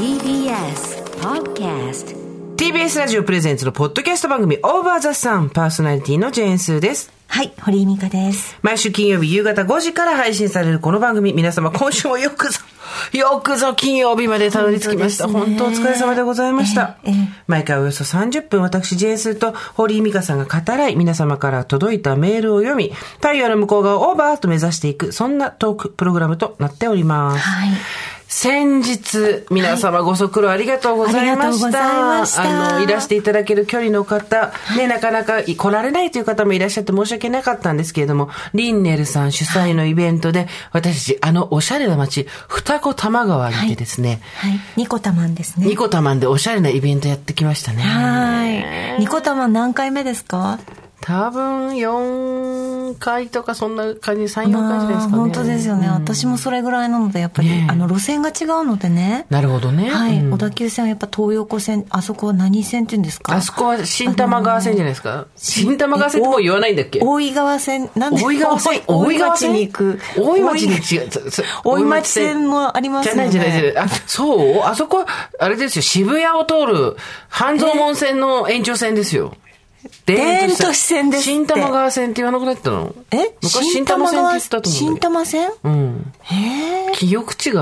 TBS Podcast TBS ラジオプレゼンツのポッドキャスト番組オーバーザさんパーソナリティのジェーンスーです。はい、堀井美香です。毎週金曜日夕方5時から配信されるこの番組、皆様今週もよくぞ、よくぞ金曜日までたどり着きました。本本当ね疲れ様でございました。ええええ毎回およそ30分、私、ジェーンスーと堀井美香さんが語らい、皆様から届いたメールを読み、太陽の向こう側をオーバーと目指していく、そんなトークプログラムとなっております。はい。先日、皆様ご足労ありがとうございました。あの、いらしていただける距離の方、ね、なかなか来られないという方もいらっしゃって申し訳なかったんですけれども、リンネルさん主催のイベントで、私たち、あのおしゃれな街、二子玉川にてですね、はい。ニコタマンですね。ニコタマンでおしゃれなイベントやってきましたね。はい。ニコタマン何回目ですか？多分、4回とかそんな感じ、3、4回じゃないまあ、ですかね。本当ですよね、うん私もそれぐらいなので、やっぱり、ねえあの、路線が違うのでね。なるほどね。はい、うん小田急線はやっぱ東横線、あそこは何線って言うんですか？あそこは新玉川線じゃないですか？新玉川線ってもう言わないんだっけ？大井川線、なんで大井川線？大井町に行く。大井町に違う。大井町線もありますよね。じゃないじゃないじゃない。あ、そう？あそこ、あれですよ、渋谷を通る半蔵門線の延長線ですよ。田園都市線です新玉川線って言わなくなったの？え？昔新玉線って言ったと思うん新。玉線？うん。へえ。記憶違い？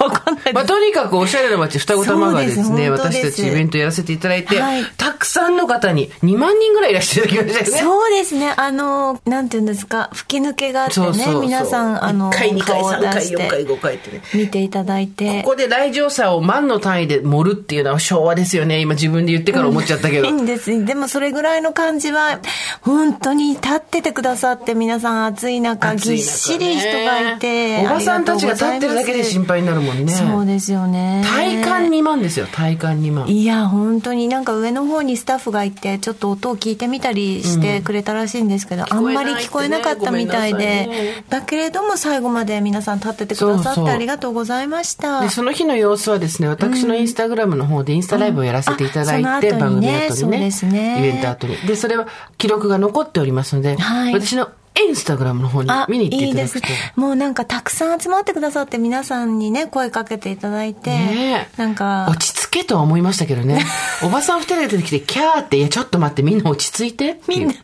わかんないです。まあ、とにかくおしゃれな街、双子玉川でですね、す私たちイベントやらせていただいて、はいたくさんの方に2万人ぐらいいらっしゃいただきましたよね。そうですね。あの、なんていうんですか、吹き抜けがあってね、そうそうそう皆さん、あの、1回、2回、顔を3回、出し4回、て、5回ってね。見ていただいて。ここで来場者を万の単位で盛るっていうのは昭和ですよね。今自分で言ってから思っちゃったけど。いいんです。でもそれぐらいの感じは、本当に立っててくださって、皆さん暑い中、暑い中ねぎっしり人がいて。おばさんたちが立ってるだけで心配になるもんね。そうですよね。体感2万ですよ、体感2万。いや、本当になんか上の方にスタッフがいて、ちょっと音を聞いてみたりしてくれたらしいんですけど、あんまり聞こえなかったみたいで、てねだけれども最後まで皆さん立っててくださってありがとうございました。で、その日の様子はですね、私のインスタグラムの方でインスタライブをやらせていただいて、うんあその後番組後にね、ねイベント後に。で、それは記録が残っておりますので、はい私のインスタグラムの方にあ、見に行っていいいですただくと。。もうなんかたくさん集まってくださって皆さんにね、声かけていただいて、ねえなんか、落ち着けとは思いましたけどね。おばさん二人が出てきて、キャーって、いや、ちょっと待って、みんな落ち着いて。みんな、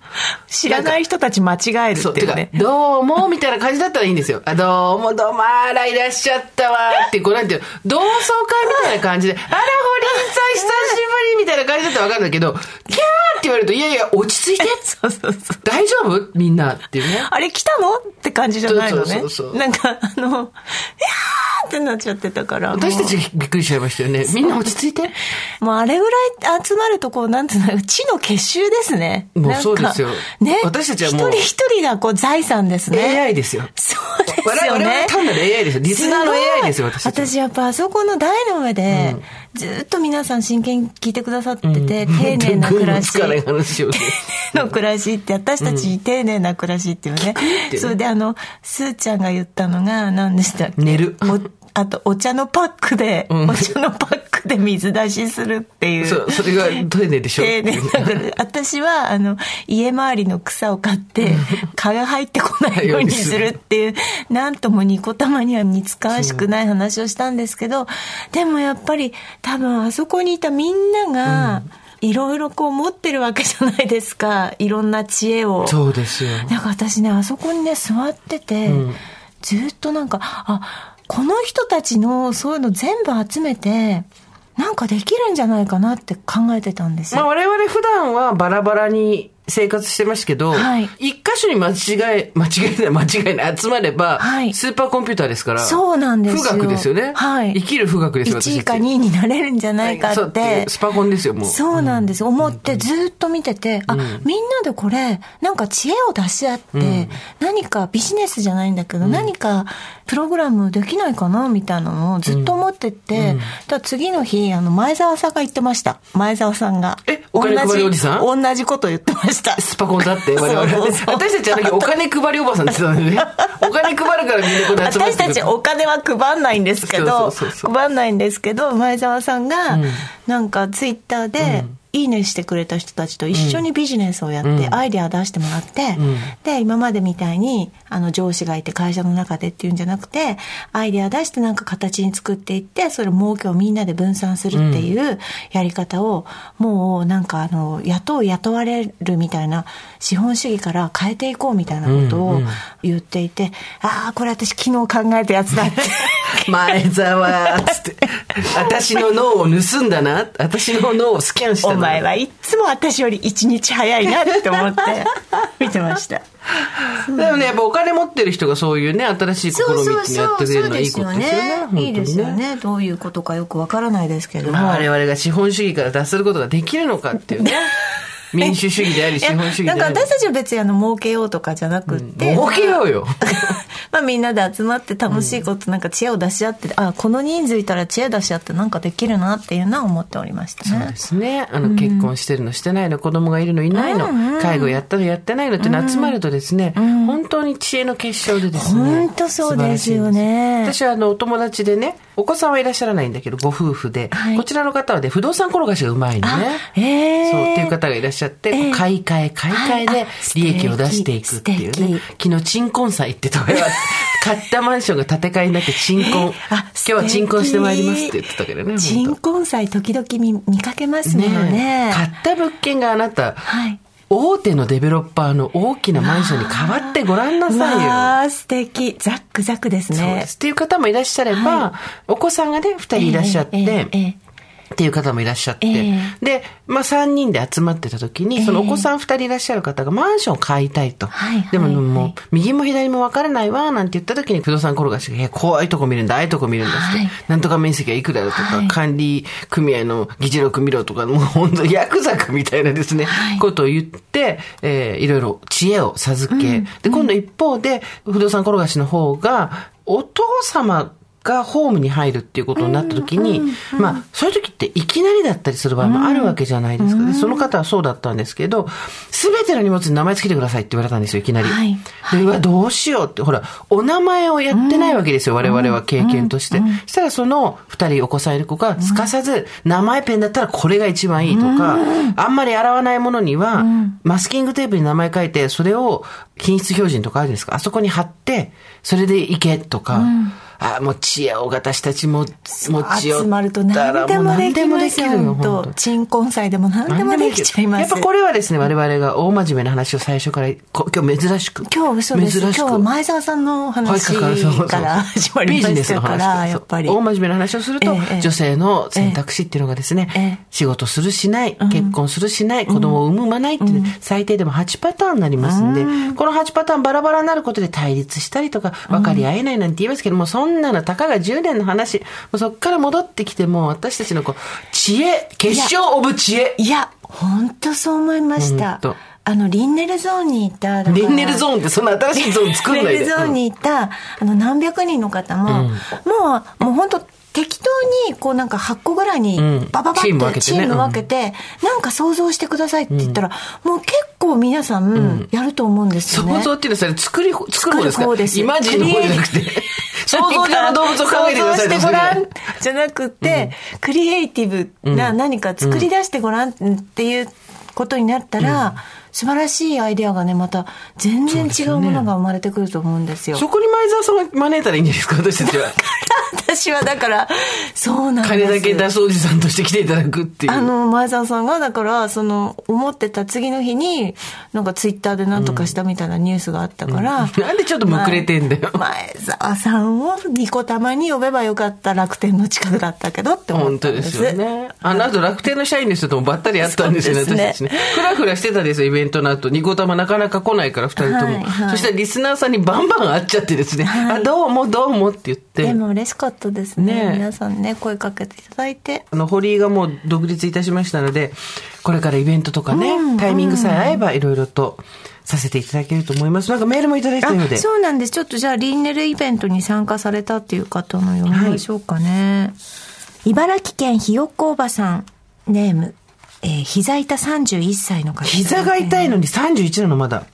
知らない人たち間違えるっていうね。てか、どうも、みたいな感じだったらいいんですよ。あ、どうも、どうも、あら、いらっしゃったわ、って、こう、なんていうの同窓会みたいな感じで、あら、堀井さん、久しぶり、みたいな感じだったらわかるんだけど、キャーって言われると、いやいや、落ち着いて そうそうそう。大丈夫？みんな、っていうね。あれ来たの？って感じじゃないのね。そうそうそうなんか、あの、いやーってなっちゃってたから。私たちびっくりしちゃいましたよね。みんな落ち着いて。う、もうあれぐらい集まるとこう、なんつうの、地の結集ですね。もうなんかそうですよね。私たちはもう一人一人がこう財産ですね。AI ですよ。そうですよ我々我々ね。単なる AI ですよ。リスナーの AI ですよ、私たちは。私やっぱあそこの台の上で、ずっと皆さん真剣に聞いてくださってて、丁寧な暮らし。つかな暮らしって、私たち丁寧な暮らしっていうね。それであの、すーちゃんが言ったのが何でしたっけ？寝るおあと、お茶のパックで、うんお茶のパックで水出しするっていう。そう、それが丁寧でしょ？丁寧な暮らし私は、あの、家周りの草を買って、蚊が入ってこないようにするっていう、なんともニコ玉には似つかわしくない話をしたんですけど、でもやっぱり、多分あそこにいたみんなが、いろいろこう持ってるわけじゃないですか。いろんな知恵を。そうですよ。だから私ね、あそこにね、座ってて、ずっとなんか、あ、この人たちのそういうの全部集めて、なんかできるんじゃないかなって考えてたんですよ。まあ我々普段はバラバラに生活してますけど、はい一箇所に間違え、間違えない、間違いない、集まれば、はいスーパーコンピューターですから、そうなんですよ。富岳ですよね。はい。生きる富岳ですよ、1位か私たち2位になれるんじゃないかそうって。スパコンですよ、もう。そうなんです。思ってずっと見てて、あ、みんなでこれ、なんか知恵を出し合って、何かビジネスじゃないんだけど、何かプログラムできないかなみたいなのをずっと思ってて、だから次の日、あの、前澤さんが言ってました。前澤さんが。えお金配りおじさん？同じ同じこと言ってました。スパコンだって、我々。そうそうそう私たちあの時お金配りおばさんって言ってたんでね。お金配るからみんなここで集まって私たちお金は配んないんですけど、そうそうそうそう配んないんですけど、前澤さんが、なんかツイッターで、いいねしてくれた人たちと一緒にビジネスをやって、アイデア出してもらって、で、今までみたいに、あの、上司がいて会社の中でっていうんじゃなくて、アイデア出してなんか形に作っていって、それ儲けをみんなで分散するっていうやり方を、もうなんかあの、雇う雇われるみたいな資本主義から変えていこうみたいなことを言っていて、ああ、これ私昨日考えたやつだって。前澤つって。私の脳を盗んだな。私の脳をスキャンしたな。お前はいっつも私より一日早いなって思って 見てました。でもねやっぱお金持ってる人がそういうね新しい試みってやってくれるのはいいことですよね本当にいいですよね。どういうことかよくわからないですけれども。まあ我々が資本主義から脱することができるのかっていうね 民主主義であり資本主義であり。なんか私たちは別にあの儲けようとかじゃなくって、儲けようよ。まあみんなで集まって楽しいことなんか知恵を出し合って、あこの人数いたら知恵出し合ってなんかできるなっていうのは思っておりましたね。そうで。すね。あの、結婚してるのしてないの、子供がいるのいないの、介護やったのやってないのっての集まるとですね、本当に知恵の結晶でですね。本当そうですよね。私はあの、お友達でね、お子さんはいらっしゃらないんだけど、ご夫婦で、はいこちらの方はね、不動産転がしがうまいのね。ええそう、っていう方がいらっしゃって、こう買い替え、買い替えで利益を出していくっていうね。昨日、鎮魂祭ってとこや 買ったマンションが建て替えになって鎮魂。今あ日は鎮魂してまいりますって言ってたけどね。鎮魂祭時々見見かけますものね。買った物件があなた、はい。大手のデベロッパーの大きなマンションに変わってごらんなさいよ。わあ素敵。ザックザクですねそうで。す。っていう方もいらっしゃれば、お子さんがね、二人いらっしゃって、ええええええっていう方もいらっしゃって、えで、まあ3人で集まってた時に、そのお子さん2人いらっしゃる方がマンションを買いたいと。はいはいでももう、右も左も分からないわ、なんて言った時に不動産転がしが、いや、怖いとこ見るんだ、ああいうとこ見るんだって、はい。なんとか面積はいくらだとか、はい。管理組合の議事録見ろとか、もう本当ヤクザかみたいなですね、はい。ことを言って、えーいろいろ知恵を授け、で、今度一方で、不動産転がしの方が、お父様がホームに入るっていうことになった時に、まあ、そういう時っていきなりだったりする場合もあるわけじゃないですか。で、その方はそうだったんですけど、すべての荷物に名前つけてくださいって言われたんですよ、いきなり。はい。で、うわ、どうしようって、ほら、お名前をやってないわけですよ、我々は経験として。そしたらその二人お子さんいる子が、すかさず、名前ペンだったらこれが一番いいとか、あんまり洗わないものには、マスキングテープに名前書いて、それを品質標準とかあるんですか。あそこに貼って、それでいけとか、あ、もう知恵を私たちも持ち寄集まると何でもできますよ。何でもできるよ、本鎮魂祭でも何でもできちゃいます。やっぱこれはですね、我々が大真面目な話を最初から、こ今日珍しく。今日嘘です。今珍しく。日は前澤さんの話から始まりましたから、やっぱり。大真面目な話をすると、ええ女性の選択肢っていうのがですね、ええ。仕事するしない、結婚するしない、子供を産む産まないっていうね、最低でも8パターンになりますんで、この8パターンバラバラになることで対立したりとか、分かり合えないなんて言いますけども、そんなのたかが10年の話、もうそっから戻ってきても、私たちのこう、知恵、結晶オブ知恵。いや、本当そう思いました。あの、リンネルゾーンにいた、リンネルゾーンってそんな新しいゾーン作んないで。リンネルゾーンにいた、あの、何百人の方も、もう、もう本当適当に、こうなんか8個ぐらいにうん、バババチーム分けてね。ってチーム分けて、なんか想像してくださいって言ったら、もう結構皆さん、やると思うんですよね。想像っていうのはそれ作り、作る方ですか？イマジンの方じゃなくて。想像上の動物を考えてください想像してごらん。とじゃなくて、クリエイティブな何か作り出してごらんっていうことになったら、素晴らしいアイデアがね、また全然違うものが生まれてくると思うんですよ。そこに前澤さんが招いたらいいんじゃないですか、私たちは。私はだから、そうなんです金だけ出すおじさんとして来ていただくっていう。あの、前澤さんが、だから、その、思ってた次の日に、なんかツイッターで何とかしたみたいなニュースがあったから。なんでちょっとむくれてんだよ。前澤さんをニコ玉に呼べばよかった楽天の近くだったけどって思本当でったんです。すよね。あの後楽天の社員の人ともばったり会ったんですよね、そうですね私たちね。ふらふらしてたんですよ、イベントの後。ニコ玉なかなか来ないから、二人とも。はいはいそしたらリスナーさんにバンバン会っちゃってですね。あ、どうもどうもって言って。でも嬉しかったですね。ねえ皆さんね、声かけていただいて。あの、堀井がもう独立いたしましたので、これからイベントとかね、タイミングさえ合えばいろいろとさせていただけると思います。なんかメールもいただいたようで。あそうなんです。ちょっとじゃあ、リンネルイベントに参加されたっていう方の読みましょうかね。茨城県ひよっこおばさん、ネーム、えー膝痛31歳の方。膝が痛いのに31なのまだ。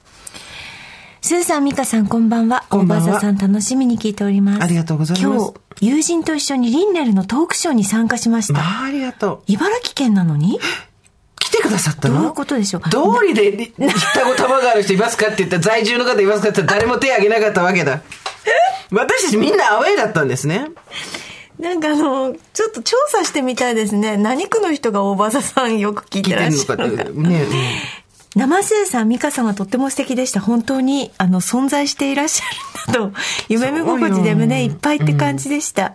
スーさん、ミカさん、こんばんは。こんばんはさん、楽しみに聞いております。ありがとうございます今日、友人と一緒にリンネルのトークショーに参加しました。まあ、ありがとう。茨城県なのに？来てくださったの？どういうことでしょう？道理で、双子玉がある人いますかって言ったら、在住の方いますかって言ったら、誰も手挙げなかったわけだ。私たちみんなアウェイだったんですね。なんかあの、ちょっと調査してみたいですね。何区の人が大場さんよく聞いてらっしゃるのか。ね、生瀬さん、美香さんはとっても素敵でした。本当に、あの、存在していらっしゃるんだと、夢見心地で胸いっぱいって感じでした。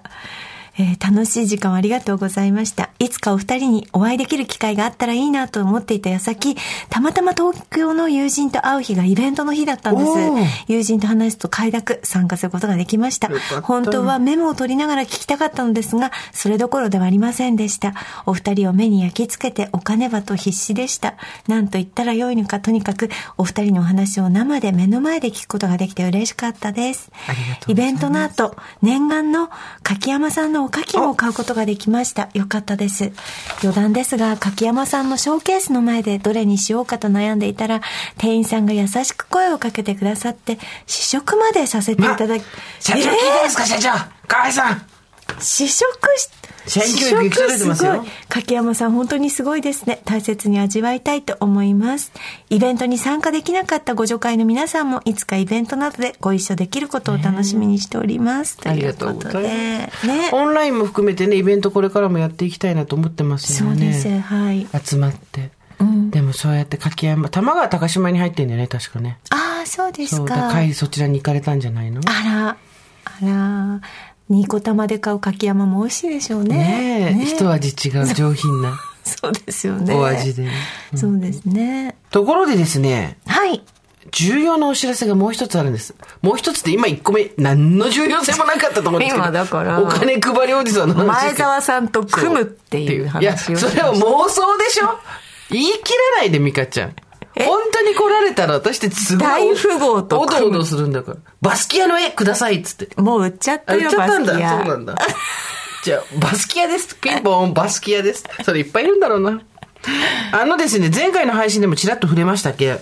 えー、楽しい時間をありがとうございました。いつかお二人にお会いできる機会があったらいいなと思っていた矢先、たまたま東京の友人と会う日がイベントの日だったんです。友人と話すと快諾、参加することができました。本当はメモを取りながら聞きたかったのですが、それどころではありませんでした。お二人を目に焼き付けてお金場と必死でした。なんと言ったらよいのか、とにかくお二人のお話を生で目の前で聞くことができて嬉しかったです。イベントの後、念願の柿山さんのおかきも買うことができました。よかったです。余談ですが、柿山さんのショーケースの前でどれにしようかと悩んでいたら、店員さんが優しく声をかけてくださって、試食までさせていただき、ま、社長聞いてますか、社長河合さん試食し、選挙行くれてますよ。柿山さん本当にすごいですね。大切に味わいたいと思います。イベントに参加できなかったご助会の皆さんもいつかイベントなどでご一緒できることを楽しみにしております。ありがとうございます。ね、オンラインも含めてね、イベントこれからもやっていきたいなと思ってますよね。そうです、はい。集まって。うん、でもそうやって柿山、玉川高島に入ってんだよね、確かね。ああ、そうですか。そう、そちらに行かれたんじゃないの？あら、あら。ニコ玉で買う柿山も美味しいでしょうね。ねえ、ね一味違う上品な。そうですよね。お味で、うん、そうですね。ところでですね。はい。重要なお知らせがもう一つあるんです。もう一つって今一個目、何の重要性もなかったと思うんですけど。今だから。お金配りおじさんの話。前澤さんと組むっていう話を。いや、それは妄想でしょ？言い切らないで、ミカちゃん。本当に来られたら私ってすごい。大富豪と。おどおどするんだから。バスキアの絵くださいっつって。もう売っちゃったよ、売っちゃったんだ。そうなんだ。じゃあ、バスキアです。ピンポン、バスキアです。それいっぱいいるんだろうな。あのですね、前回の配信でもちらっと触れましたっけ？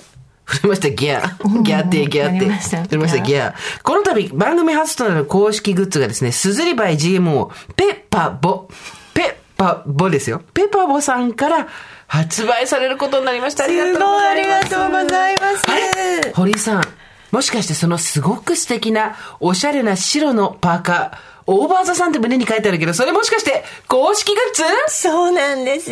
触れました、ギャー。ギャーって、ギャーって。触れました、ギャー。この度、番組初となる公式グッズがですね、すずりバイ GMO、ペッパボ。ペッパボですよ。ペッパボさんから、発売されることになりました。ありがとうございます。ありがとうございます。堀井さん、もしかしてそのすごく素敵な、おしゃれな白のパーカー、オーバーザさんって胸に書いてあるけど、それもしかして公式グッズ？そうなんです。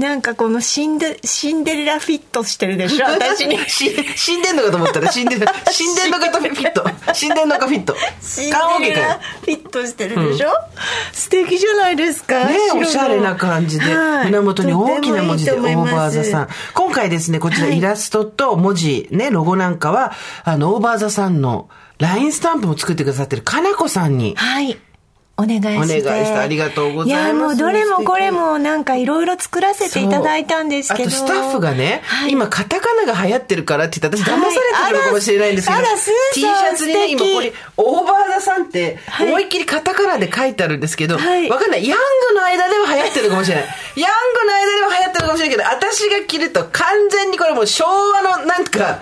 なんかこのシンデシンデレラフィットしてるでしょ、私に。死んでんのかと思ったら、死んでる、死んでんのかとフィット。死んでんのかフィット。シンデレラフィットしてるでしょ、うん、素敵じゃないですか？ねおしゃれな感じで、胸元に大きな文字でオーバーザさん。今回ですね、こちらイラストと文字、ね、ロゴなんかは、あの、オーバーザさんの、ラインスタンプも作ってくださってるかなこさんに、はい。お願いして。お願いしてありがとうございます。いや、もうどれもこれもなんかいろいろ作らせていただいたんですけど。あとスタッフがね、はい、今カタカナが流行ってるからって言ったら私騙されてるのかもしれないんですけど、はい、T シャツにね、今これ、オーバーザさんって思いっきりカタカナで書いてあるんですけど、はい、わかんない。ヤングの間では流行ってるかもしれない。ヤングの間では流行ってるかもしれないけど、私が着ると完全にこれもう昭和のなんか、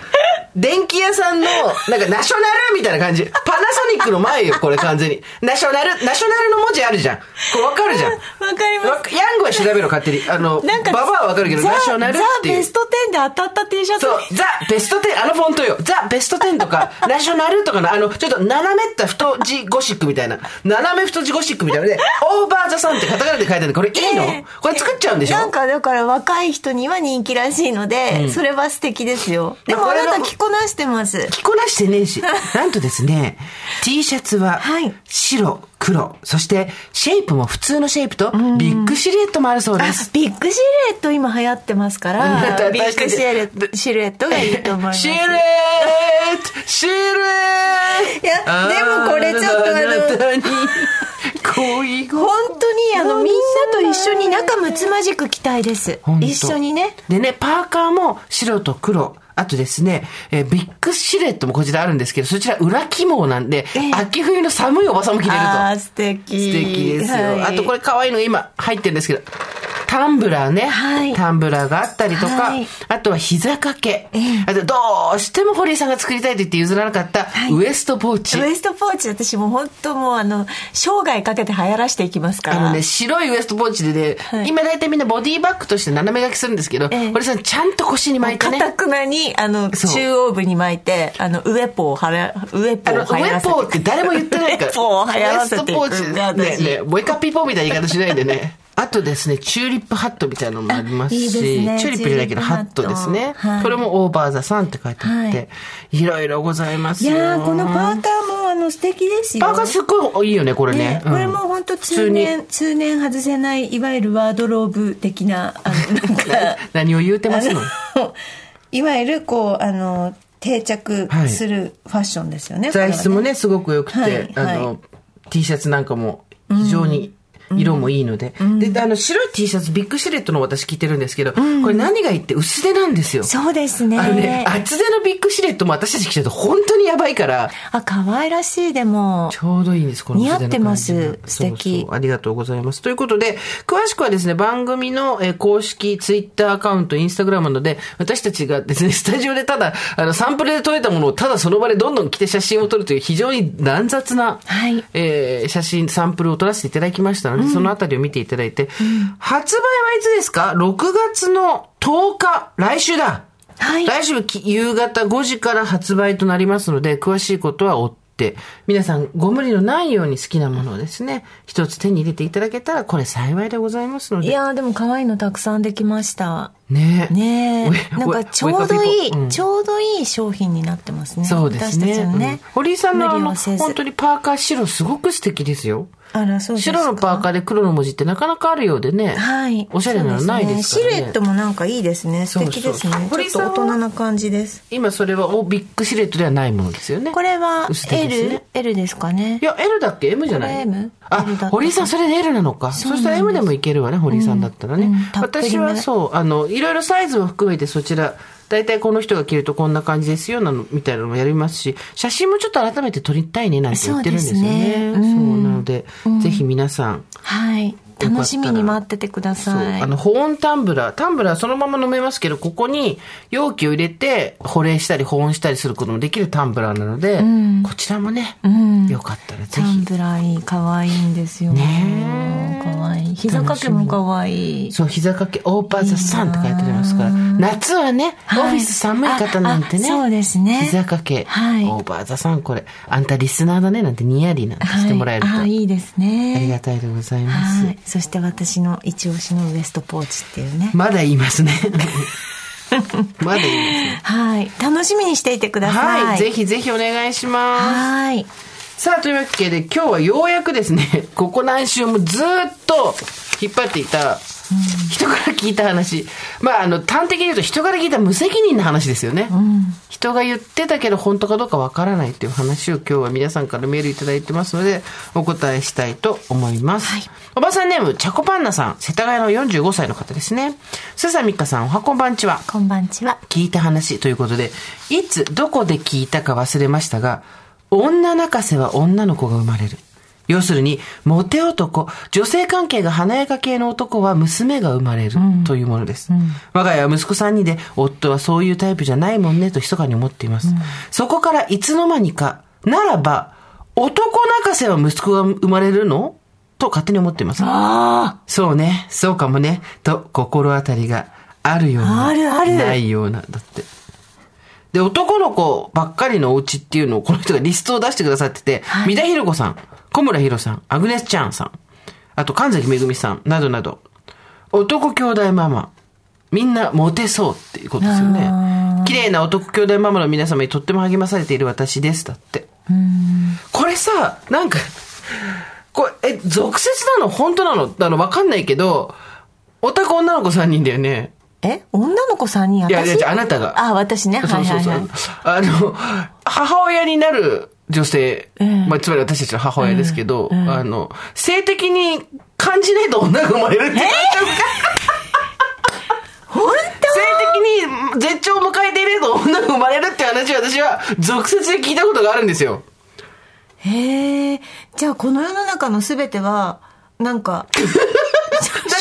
電気屋さんの、なんかナショナルみたいな感じ。パナソニックの前よ、これ完全に。ナショナル、ナショナルの文字あるじゃん。これわかるじゃん。わかります。ヤングは調べろ、勝手に。あの、なんか、ババアはわかるけど、ナショナルっていう。ザ・ベスト10で当たった T シャツ。そう、ザ・ベスト10、あのフォントよ。ザ・ベスト10とか、ナショナルとかの、あの、ちょっと斜めった太字ゴシックみたいな。斜め太字ゴシックみたいなので、オーバーザさんってカタカナで書いてあるこれいいの、えー、これ作っちゃうんでしょ？なんかだから若い人には人気らしいので、うん、それは素敵ですよ。でもあなた着こなしてます。着こなしてねえし。なんとですね、T シャツは白、黒、そしてシェイプも普通のシェイプとビッグシルエットもあるそうです。ビッグシルエット今流行ってますから、ビッグシルエットシルエットがいいと思います。シルエットシルエットいや、でもこれちょっとあの、恋本当にあのみんなと一緒に仲睦まじく着たいです。一緒にね。でね、パーカーも白と黒。あとですね、えー、ビッグシルエットもこちらあるんですけど、そちら裏起毛なんで、えー、秋冬の寒いおばさんも着れると。あ素敵。素敵ですよ。はい、あとこれ可愛いのが今入ってるんですけど、タンブラーね。はいタンブラーがあったりとか、はいあとは膝掛け。ええあとどうしても堀井さんが作りたいと言って譲らなかったはいウエストポーチ。ウエストポーチ私もう本当もうあの生涯かけて流行らしていきますからあのね、白いウエストポーチでね、はい今大体みんなボディバッグとして斜め書きするんですけど、ええ堀井さんちゃんと腰に巻いてね。かたくなにあの中央部に巻いてあのウエポをはらウエポをらせてェポーって誰も言ってないから。ウェポを流行らせていくウエストポーチ。ね私ねもう一回ピーポーみたいな言い方しないでね。あとですね、チューリップハットみたいなのもありますし、あいいですねチューリップじゃないけど、ハット。ですね。はい。これもオーバーザさんって書いてあって、、はい。ろいろございますよ。いやーこのパーカーもあの素敵ですよ。パーカーすっごいいいよね、これね。ね。うん。これも本当通年通年外せないいわゆるワードローブ的なあの なんか何を言うてますの？いわゆるこうあの定着するファッションですよね、これは材質もね、すごく良くて、はいあの、はい T シャツなんかも非常に色もいいので、で、あの、白い T シャツ、ビッグシルエットの私着てるんですけど、これ何がいいって薄手なんですよ。そうですね。あのね、厚手のビッグシルエットも私たち着ちゃうと本当にやばいから、あ可愛らしいでも。ちょうどいいんです、この似合ってます。素敵。そうそうありがとうございます。ということで、詳しくはですね、番組のえー公式ツイッターアカウント、インスタグラムなどで、私たちがですね、スタジオでただ、あの、サンプルで撮れたものをただその場でどんどん着て写真を撮るという非常に乱雑な、はい。えー写真、サンプルを撮らせていただきましたので、そのあたりを見ていただいて、発売はいつですか ?6 月の10日、来週だ。はい。来週き夕方5時から発売となりますので、詳しいことは追って、皆さんご無理のないように好きなものをですね、一つ手に入れていただけたら、これ幸いでございますので。いやーでも可愛いのたくさんできました。ね。ねウェえ なんかちょうどいい、ちょうどいい商品になってますね。そうですね。ね、うん。堀井さんのあの、本当にパーカー白すごく素敵ですよ。あらそう白のパーカーで黒の文字ってなかなかあるようでね。はい。おしゃれなのないですからね。シルエットもなんかいいですね。素敵ですね。そうそう堀井ちょっさんはと大人な感じです。今それはおビッグシルエットではないものですよね。これは薄手です L?、ね L ですかねい。や、L だっけ ?M じゃない？これ M？あ堀井さん、それで L なのか。そしたら M でもいけるわね、堀井さんだったらね。うんたっぷり私めはそう、あの、いろいろサイズを含めてそちら、大体この人が着るとこんな感じですよ、なの、みたいなのもやりますし、写真もちょっと改めて撮りたいね、なんて言ってるんですよね。そうねそううんなので、ぜひ皆さん、はい。楽しみに待っててくだそう、さい。あの、保温タンブラー。タンブラーそのまま飲めますけど、ここに容器を入れて保冷したり保温したりすることもできるタンブラーなので、んこちらもね、うんよかったらぜタンひ。ブラーいい、可愛いんですよ。ねえ可愛い。膝掛けも可愛い。そう、膝掛け、オーバーザサンって書いてありますから。夏はね、オはいフィス寒い方なんてね。そうですね膝掛け、はいオーバーザサン、これ。あんたリスナーだね、なんてニヤリなんてしてもらえると。はい、あいいですね。ありがたいでございます。はい。そして私の一押しのウエストポーチっていうね。まだ言いますね。まだ言いますね。はい。楽しみにしていてください。はい、ぜひぜひお願いします。はい。さあ、というわけで今日はようやくですね、ここ何週もずっと引っ張っていた、人から聞いた話。まあ、あの、端的に言うと人から聞いた無責任な話ですよね。人が言ってたけど本当かどうかわからないっていう話を今日は皆さんからメールいただいてますので、お答えしたいと思います。はいおばさんネーム、チャコパンナさん、世田谷の45歳の方ですね。スーさん、みっかさん、おはこんばんちは。こんばんちは。聞いた話ということで、いつどこで聞いたか忘れましたが、女泣かせは女の子が生まれる。要するに、モテ男、女性関係が華やか系の男は娘が生まれるというものです。我が家は息子3人で、夫はそういうタイプじゃないもんねと密かに思っています。そこからいつの間にか、ならば、男泣かせは息子が生まれるの？と勝手に思っています。あそうね、そうかもね、と心当たりがあるような、あるある。ないような、だって。で、男の子ばっかりのお家っていうのをこの人がリストを出してくださってて、三田寛子さん、小村博さん、アグネス・チャンさん、あと神崎めぐみさん、などなど、男兄弟ママ、みんなモテそうっていうことですよね。綺麗な男兄弟ママの皆様にとっても励まされている私です、だって。これさ、なんか、これ、え、俗説なの？本当なの？あの、わかんないけど、オタク女の子3人だよね。え？女の子3人私いやいやああなたが。あ、私ね。はいはいはい。あの、母親になる女性、ええまあ、つまり私たちの母親ですけど、ええあの、性的に感じないと女が生まれるって言われちゃう本性的に絶頂を迎えていると女が生まれるって話を私は俗説で聞いたことがあるんですよ。当へえ。じゃあこの世の中のすべては、なんか、し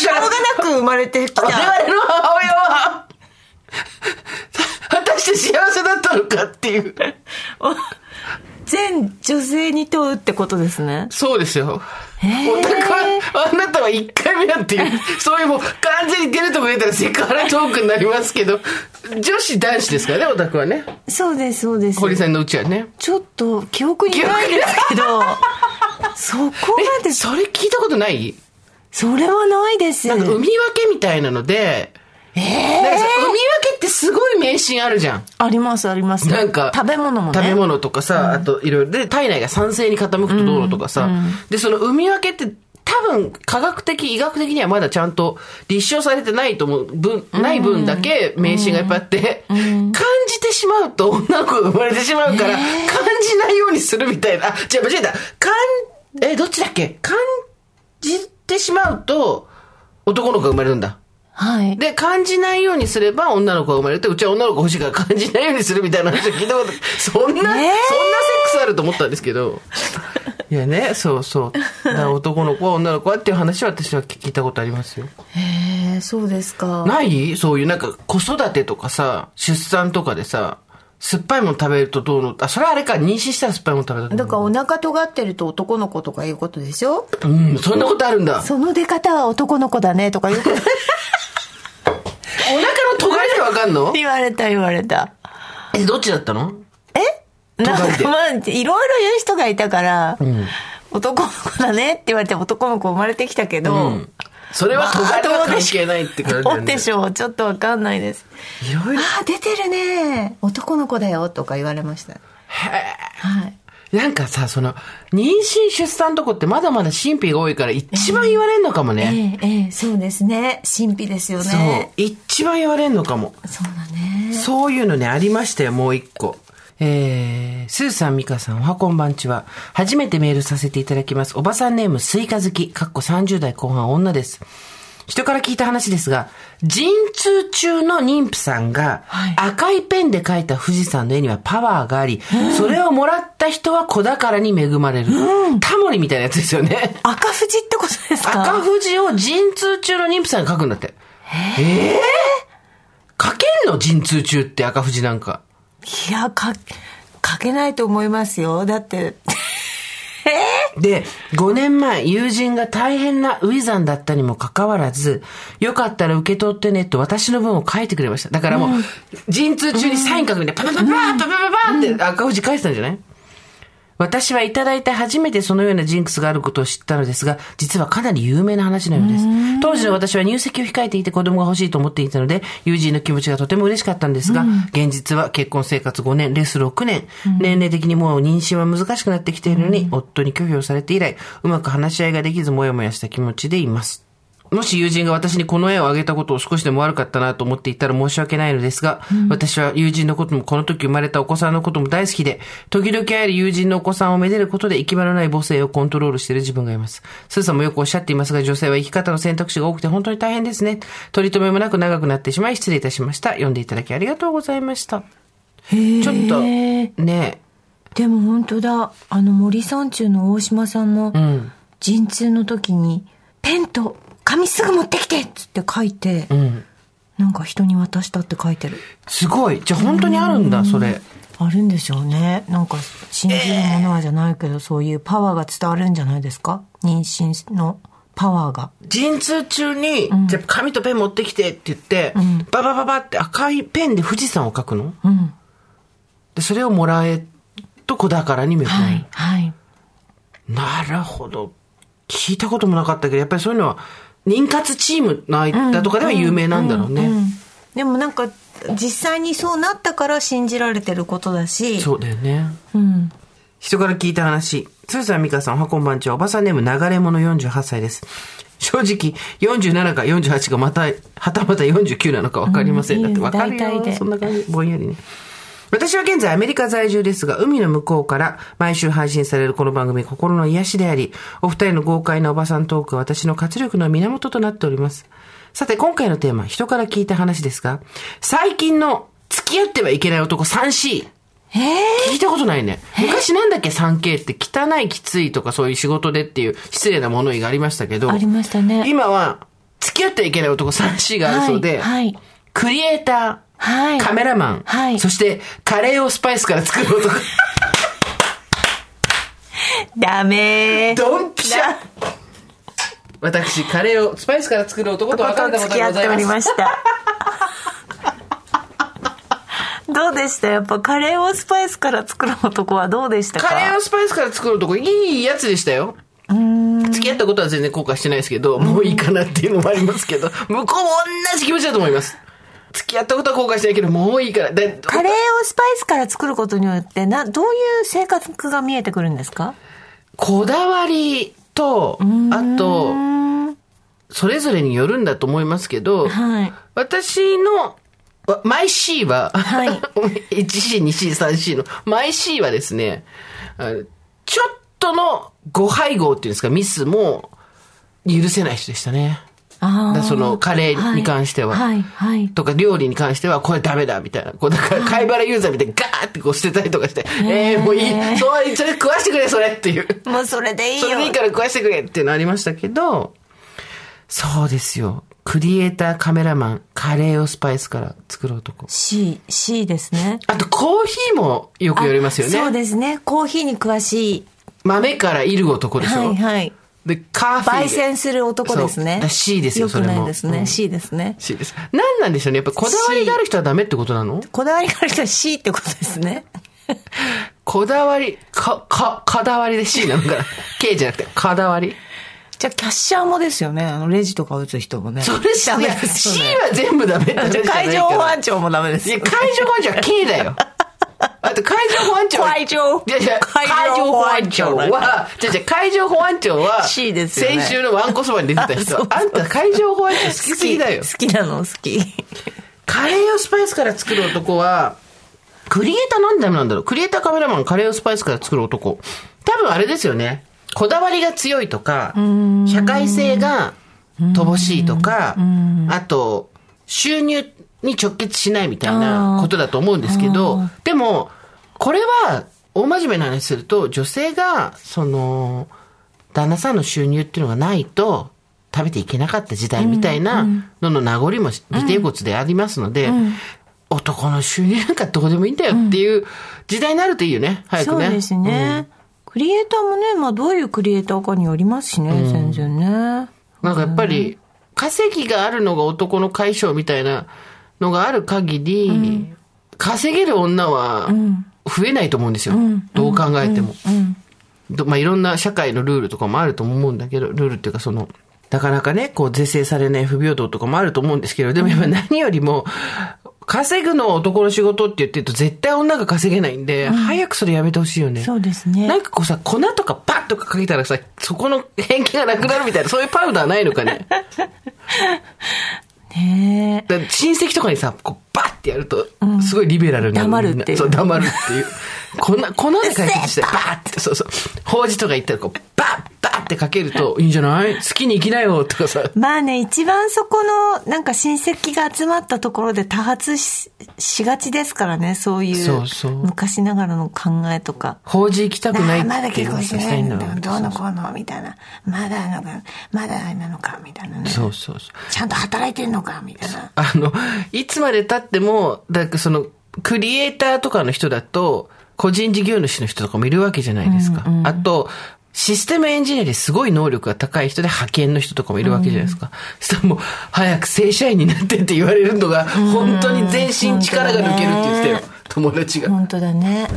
ょうがなく生まれてきた。我々の母親は、果たして幸せだったのかっていう。全女性に問うってことですね。そうですよ。お宅は、あなたは1回目だっていう、そういうもう完全に出るとこ出たらセクハラトークになりますけど、女子男子ですからね、お宅はね。そうです、そうです。堀さんのうちはね。ちょっと記憶にないですけど、そこまで、それ聞いたことない？それはないです。なんか海分けみたいなので、えなんかさ海分けってすごい迷信あるじゃん。あります、あります。なんか、食べ物もね。食べ物とかさ、あといろいろで、体内が酸性に傾くとどうのとかさ、で、その海分けって多分科学的、医学的にはまだちゃんと立証されてないと思う、分、ない分だけ迷信がいっぱいあって、感じてしまうと女の子が生まれてしまうから、感じないようにするみたいな。あ、違う、間違えた。感、え、どっちだっけ？感じてしまうと、男の子が生まれるんだ。はい。で、感じないようにすれば女の子が生まれて、うちは女の子欲しいから感じないようにするみたいな話を聞いたこと、そんな、そんなセックスあると思ったんですけど。いやね、そうそう。男の子は女の子はっていう話は私は聞いたことありますよ。へえ、そうですか。ない？そういうなんか子育てとかさ、出産とかでさ、酸っぱいもの食べるとどうの、あ、それはあれか、妊娠したら酸っぱいもの食べただからお腹尖ってると男の子とかいうことでしょうん、そんなことあるんだ。その出方は男の子だねとかよくお腹の尖りでわかんの？言われた言われた。え、どっちだったの？え？なんかまあ、いろいろ言う人がいたから、男の子だねって言われて男の子生まれてきたけど、うん。それは尖りは関係ないって感じねどうで。しょうちょっとわかんないです。いろいろ。ああ、出てるね。男の子だよとか言われました。はい。なんかさ、その、妊娠出産とこってまだまだ神秘が多いから一番言われんのかもね。ええ、ええ、そうですね。神秘ですよそうね。。一番言われんのかも。そうだね。そういうのね、ありましたよ、もう一個。えー、スーさん、ミカさん、おはこんばんちは。初めてメールさせていただきます。おばさんネーム、スイカ好き、かっこ30代後半女です。人から聞いた話ですが、陣痛中の妊婦さんがはい赤いペンで描いた富士山の絵にはパワーがあり、それをもらった人は子宝に恵まれる。タモリみたいなやつですよね。赤富士ってことですか？赤富士を陣痛中の妊婦さんが描くんだって。ええー、描けんの？陣痛中って赤富士なんか。いや、か、書けないと思いますよ。だって、で、5年前、友人が大変なウィザンだったにもかかわらず、よかったら受け取ってねと私の分を書いてくれました。だからもう、陣痛中にサイン書くんで、パパパパパパパパって赤富士書いてたんじゃない？私はいただいて初めてそのようなジンクスがあることを知ったのですが、実はかなり有名な話のようです。当時の私は入籍を控えていて子供が欲しいと思っていたので、友人の気持ちがとても嬉しかったんですが、現実は結婚生活5年、レス6年、年齢的にもう妊娠は難しくなってきているのに、夫に拒否をされて以来、うまく話し合いができず、もやもやした気持ちでいます。もし友人が私にこの絵をあげたことを少しでも悪かったなと思っていたら申し訳ないのですが、私は友人のこともこの時生まれたお子さんのことも大好きで、時々会える友人のお子さんをめでることで行き場のない母性をコントロールしている自分がいます。スーさんもよくおっしゃっていますが、女性は生き方の選択肢が多くて本当に大変ですね。取り留めもなく長くなってしまい失礼いたしました。読んでいただきありがとうございました。ちょっと、ねでも本当だ。あの森山中の大島さんも、ん陣痛の時に、ペンと紙すぐ持ってきてっつって書いて、うん。なんか人に渡したって書いてる。すごい。じゃあ本当にあるんだ、それ。あるんでしょうね。なんか信じるものはじゃないけど、そういうパワーが伝わるんじゃないですか？妊娠のパワーが。陣痛中に、じゃあ紙とペン持ってきてって言って、ババババって赤いペンで富士山を描くの？うん。で、それをもらえと子宝に恵まれる。はい。はい。なるほど。聞いたこともなかったけど、やっぱりそういうのは、妊活チームの間とかでは有名なんだろうね。うんでもなんか、実際にそうなったから信じられてることだし。そうだよね。うん。人から聞いた話。つーさん、みかさん、おはこんばんちは、おばさんネーム流れ者48歳です。正直、47か48かまた、はたまた49なのか分かりません。うんだって分かるよ。大体でそんな感じ。ぼんやりね。私は現在アメリカ在住ですが、海の向こうから毎週配信されるこの番組、心の癒しであり、お二人の豪快なおばさんトークは私の活力の源となっております。さて、今回のテーマ、人から聞いた話ですが、最近の付き合ってはいけない男 3C。ええ聞いたことないね。昔なんだっけ？3K って汚いきついとかそういう仕事でっていう失礼な物言いがありましたけど。ありましたね今は付き合ってはいけない男 3C があるそうで、はいはいクリエイター、はいカメラマン、はいそしてカレーをスパイスから作る男。ダメー。ドンピシャ私、カレーをスパイスから作る男と別れたこと付き合っておりがございます。ました。どうでした？やっぱカレーをスパイスから作る男はどうでしたか？カレーをスパイスから作る男、いいやつでしたよ。付き合ったことは全然後悔してないですけど、もういいかなっていうのもありますけど、向こうも同じ気持ちだと思います。付き合ったことは後悔してないけど、もういいから。でカレーをスパイスから作ることによってなどういう生活が見えてくるんですか？こだわりと、あと、それぞれによるんだと思いますけど、はい私の、わマイ C は、はい 1C、2C、3C の、マイ C はですね、ちょっとの誤配合っていうんですか、ミスも許せない人でしたね。そのカレーに関しては。はいはいとか料理に関してはこれダメだみたいな。こうだから貝原ユーザーみたいにガーってこう捨てたりとかして、えー、もういい。そう、それ食わしてくれ、それっていう。もうそれでいいよそれでいいから食わしてくれっていうのありましたけど、そうですよ。クリエイター、カメラマン、カレーをスパイスから作る男。C C ですねあとコーヒーもよく言われますよね。そうですねコーヒーに詳しい豆からいる男でしょ。はいはいで、カーフィーで。焙煎する男ですね。C ですよよくないそれも。ですね、うん。C ですね。C です。何なんでしょうね。やっぱこだわりがある人はダメってことなの？こだわりがある人は C ってことですね。こだわり、か、か、かだわりで C なのかな ?K じゃなくて、かだわり？じゃあキャッシャーもですよね。あのレジとか打つ人もね。それメはです C は全部ダメって話じゃない海上 保安庁もダメですいや、よ海上保安庁は K だよ。あと、海上保安庁。は。海上いやいや、海上保安庁。は、じゃじゃ海上保安庁は、C ですよね。先週のワンコそばに出てた人。あんた海上保安庁好きすぎだよ。好。きなの好き。カレーをスパイスから作る男は、クリエイターなんでダメなんだろう。クリエイターカメラマン、カレーをスパイスから作る男。多分あれですよね。こだわりが強いとか、社会性が乏しいとか、あと、収入に直結しないみたいなことだと思うんですけど、でも、これは、大真面目な話すると、女性が、その、旦那さんの収入っていうのがないと、食べていけなかった時代みたいなのの名残も尾てい骨でありますので、男の収入なんかどうでもいいんだよっていう時代になるといいよね、早くね。そうですね、クリエイターもね、まあどういうクリエイターかによりますしね、全然ね。なんかやっぱり、稼ぎがあるのが男の解消みたいなのがある限り、稼げる女は増えないと思うんですよ。どう考えても。どまあいろんな社会のルールとかもあると思うんだけど、ルールっていうかその、なかなかね、こう是正されない不平等とかもあると思うんですけど、でもやっぱ何よりも、稼ぐのは男の仕事って言ってると絶対女が稼げないんで、早くそれやめてほしいよね。そうですね。なんかこうさ、粉とかパッとかかけたらさ、そこの変気がなくなるみたいな、そういうパウダーないのかね？ね親戚とかにさ、こうバッてやると、すごいリベラルな黙るっていうそう、黙るっていう。粉、粉で解決して、バーって、そうそう。法事とか行ったら、こう、バッ、バッってかけると、いいんじゃない？好きに生きなよ、とかさ。まあね、一番そこの、なんか親戚が集まったところで多発ししがちですからね、そういうそうそう昔ながらの考えとか。法事行きたくないっていうの結婚しないんだ。どうのこうのみたいな。まだなのか、まだあれなのかみたいなね。そうそうそう。ちゃんと働いてんのかみたいな。あの、いつまで経っても、だからその、クリエイターとかの人だと、個人事業主の人とかもいるわけじゃないですか。あと、システムエンジニアですごい能力が高い人で派遣の人とかもいるわけじゃないですか。そしたらもう、早く正社員になってって言われるのが、本当に全身力が抜けるって言ってたよ。友達が。本当だね。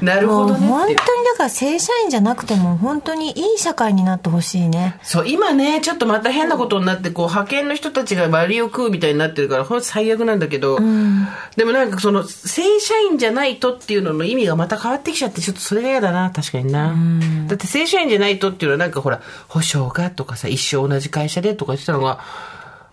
なるほどね本当にだから正社員じゃなくても本当にいい社会になってほしいね。そう、今ね、ちょっとまた変なことになって、こう、派遣の人たちが割を食うみたいになってるから、ほんと最悪なんだけど、でもなんかその、正社員じゃないとっていうのの意味がまた変わってきちゃって、ちょっとそれが嫌だな、確かにな。だって正社員じゃないとっていうのはなんかほら、保証がとかさ、一生同じ会社でとか言ってたのが、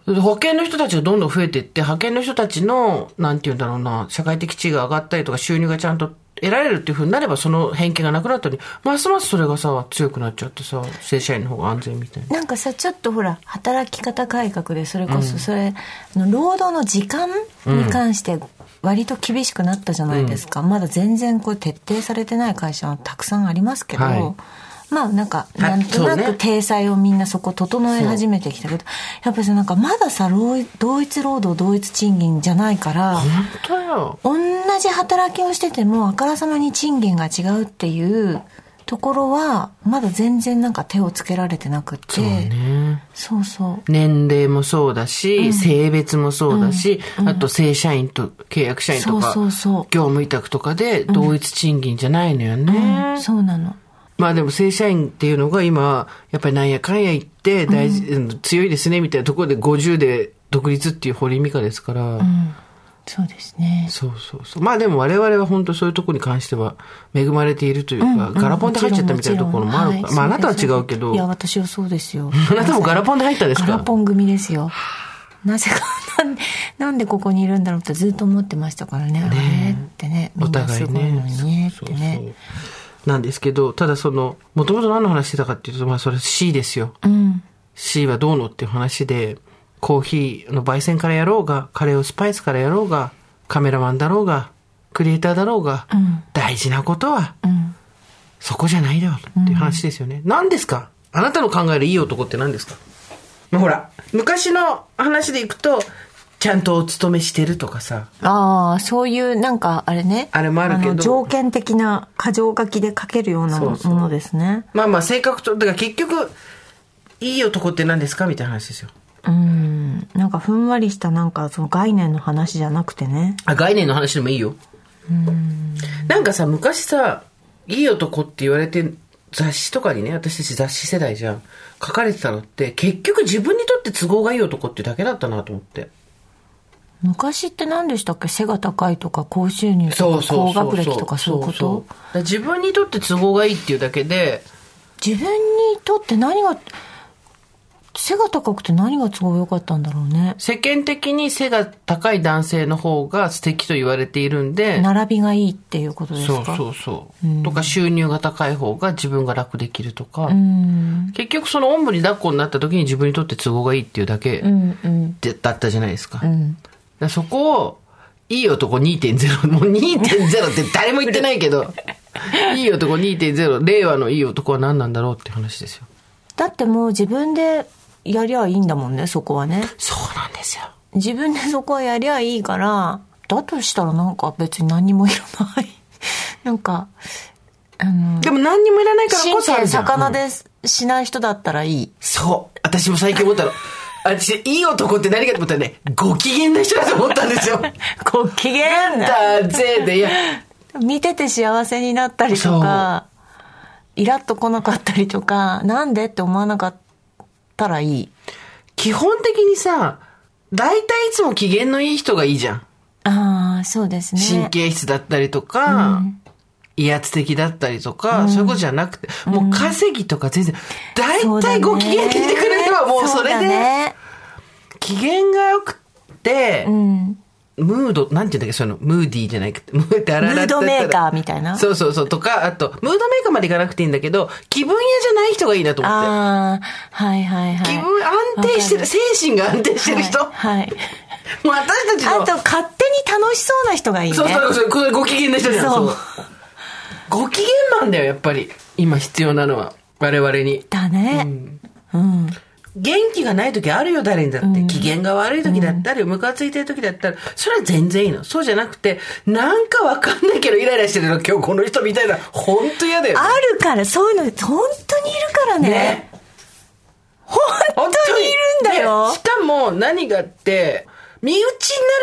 派遣の人たちがどんどん増えていって、派遣の人たちの、なんて言うんだろうな、社会的地位が上がったりとか、収入がちゃんと得られるっていうふうになれば、その偏見がなくなったのに、ますますそれがさ、強くなっちゃってさ、正社員の方が安全みたいな。なんかさちょっとほら働き方改革でそれこそそれ、あの労働の時間に関して割と厳しくなったじゃないですか、まだ全然こう徹底されてない会社はたくさんありますけど、はいまあなんか、あなんとなく体裁をみんなそこ整え始めてきたけど、やっぱりさ、なんかまださ、労同一労働同一賃金じゃないから、本当よ。同じ働きをしててもあからさまに賃金が違うっていうところはまだ全然なんか手をつけられてなくって。そうね。そうそう。年齢もそうだし、性別もそうだし、あと正社員と契約社員とか、そうそうそう。業務委託とかで同一賃金じゃないのよね。そうなのまあでも正社員っていうのが今、やっぱりなんやかんや言って大事、うん強いですねみたいなところで50で独立っていう堀井美香ですから、うん。そうですね。そうそうそう。まあでも我々は本当そういうところに関しては恵まれているというか、うんガラポンで入っちゃったみたいなところもあるか。ら、ちろんまああなたは違そううけど、いや私はそうですよ。あなたもガラポンで入ったんですか？ガラポン組ですよ。なぜかなんでなんでここにいるんだろうってずっと思ってましたからね。あれってね。みおんな互いねすごいのにねっそうそうてねなんですけど、ただその、もともと何の話してたかっていうと、まあそれ C ですよ。うん。C はどうのっていう話で、コーヒーの焙煎からやろうが、カレーをスパイスからやろうが、カメラマンだろうが、クリエイターだろうが、うん。大事なことは、うん。そこじゃないだろうっていう話ですよね。何ですか？あなたの考えるいい男って何ですか？まあほら、昔の話でいくと、ちゃんとお勤めしてるとかさ、ああ、そういう、なんか、あれね。あれもあるけどの条件的な箇条書きで書けるようなものですね。まあまあ性格と、だから結局、いい男って何ですかみたいな話ですよ。うん。なんか、ふんわりした、なんか、その概念の話じゃなくてね。あ、概念の話でもいいよ。なんかさ、昔さ、いい男って言われて、雑誌とかにね、私たち雑誌世代じゃん。書かれてたのって、結局自分にとって都合がいい男ってだけだったなと思って。昔って何でしたっけ？背が高いとか、高収入とか、高学歴とか、そういうこと？自分にとって都合がいいっていうだけで、自分にとって何が、背が高くて何が都合良かったんだろうね。世間的に背が高い男性の方が素敵と言われているんで、並びがいいっていうことですか？そうそうそう。とか収入が高い方が自分が楽できるとか、うん。結局そのおんぶに抱っこになった時に自分にとって都合がいいっていうだけうんだったじゃないですか。うん。らそこを、いい男2.0、もう2.0って誰も言ってないけど、いい男2.0、令和のいい男は何なんだろうって話ですよ。だってもう自分でやりゃいいんだもんね、そこはね。そうなんですよ。自分でそこはやりゃいいから、だとしたらなんか別に何にもいらない。なんか、あの、でも何にもいらないからこそあるじゃん。魚うんでしない人だったらいい。そう。私も最近思ったの。私、いい男って何かと思ったらね、ご機嫌な人だと思ったんですよ。ご機嫌？な。だぜで、いや、見てて幸せになったりとか、イラッと来なかったりとか、なんでって思わなかったらいい。基本的にさ、大体いつも機嫌のいい人がいいじゃん。ああ、そうですね。神経質だったりとか、威圧的だったりとか、そういうことじゃなくて、もう稼ぎとか全然、大体ご機嫌にしてくもうそれで、ね機嫌が良くって、うん。ムード、なんて言うんだっけ、その、ムーディーじゃないくて、ムーってあムららードメーカーみたいな。そうそうそう、とか、あと、ムードメーカーまでいかなくていいんだけど、気分屋じゃない人がいいなと思って。ああ、はいはいはい。気分安定してる、精神が安定してる人。はい。はい もう私たちの。あと、勝手に楽しそうな人がいいね。そうそうそう、これご機嫌な人じゃん。そう。ご機嫌なんだよ、やっぱり。今必要なのは。我々に。だね。うん。元気がない時あるよ、誰にだって。機嫌が悪い時だったり、ムカついてる時だったら、それは全然いいの。そうじゃなくて、なんかわかんないけどイライラしてるの、今日この人みたいな。ほんと嫌だよ、あね。るから、そういうの、本当にいるからね。ね本当にいるんだよで。しかも、何があって、身内にな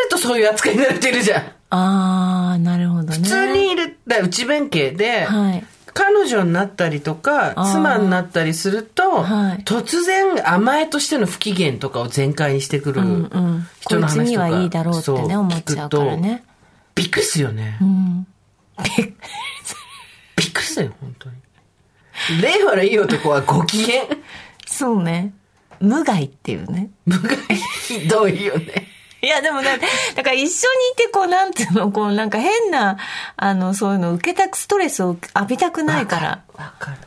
るとそういう扱いになってるじゃん。ああ、なるほどね。普通にいる、だ内弁慶で、はい彼女になったりとか、妻になったりすると、はい突然甘えとしての不機嫌とかを全開にしてくるうんうん。人の話とか、こいつにはいいだろうってね、思っちゃうからね。びっくりするよね。うん。びっくりするよ、本当に。令和のいい男はご機嫌。そうね。無害っていうね。無害ひどいよね。いや、でもね、だから一緒にいて、こう、なんていうの、こう、なんか変な、あの、そういうの受けたく、ストレスを浴びたくないから。わかる。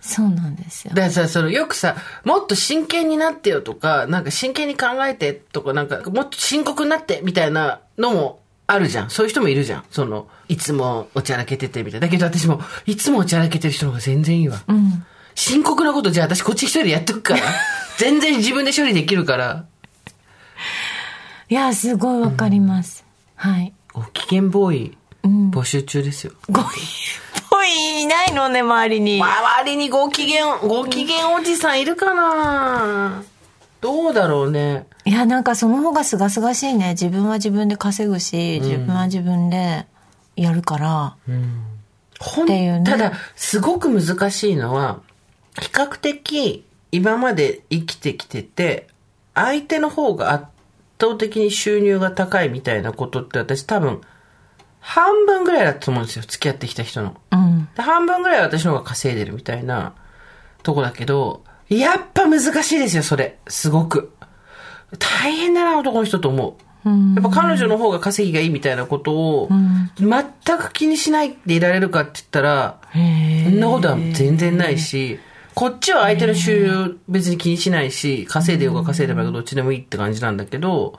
そうなんですよ。だからさ、そのよくさ、もっと真剣になってよとか、なんか真剣に考えてとか、なんかもっと深刻になってみたいなのもあるじゃん。そういう人もいるじゃん。その、いつもおちゃらけててみたいな。だけど私も、いつもおちゃらけてる人の方が全然いいわ。うん。深刻なことじゃあ私こっち一人でやっとくから。全然自分で処理できるから。いや、すごいわかります。はい。ご機嫌ボーイ、うん。募集中ですよ。ごいっぽいいないのね、周りに。周りにご機嫌、ご機嫌おじさんいるかな？どうだろうね。いや、なんかその方が清々しいね。自分は自分で稼ぐし、自分は自分でやるから。ほんっていうねただ、すごく難しいのは、比較的今まで生きてきてて、相手の方が圧倒的に収入が高いみたいなことって私多分、半分ぐらいだと思うんですよ。付き合ってきた人の。うん。で半分ぐらいは私の方が稼いでるみたいなとこだけど、やっぱ難しいですよ、それ。すごく。大変だな、男の人と思う。うんやっぱ彼女の方が稼ぎがいいみたいなことを、全く気にしないでいられるかって言ったら、へそんなことは全然ないし、こっちは相手の収入別に気にしないし、稼いでようが稼いでばようがどっちでもいいって感じなんだけど、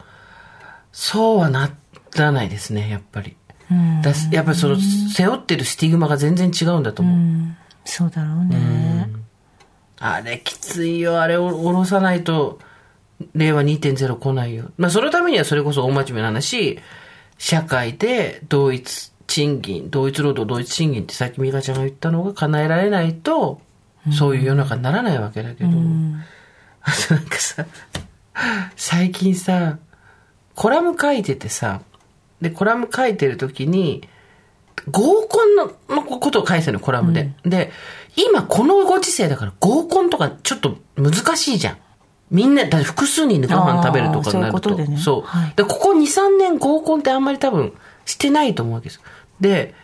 そうはならないですね、やっぱり。うん。だやっぱりその、背負ってるスティグマが全然違うんだと思う。うんそうだろうね。あれきついよ、あれを下ろさないと、令和2.0来ないよ。まあそのためにはそれこそ大真面目な話、社会で同一賃金、同一労働、同一賃金ってさっき美香ちゃんが言ったのが叶えられないと、そういう世の中にならないわけだけど、あと なんかさ、最近さ、コラム書いててさ、で、コラム書いてる時に、合コンののことを書いてるの、コラムで。で、今このご時世だから合コンとかちょっと難しいじゃん。みんな、だ複数人でご飯食べるとかになると。そうねはいで、ここ2、3年合コンってあんまり多分してないと思うわけですよ。で、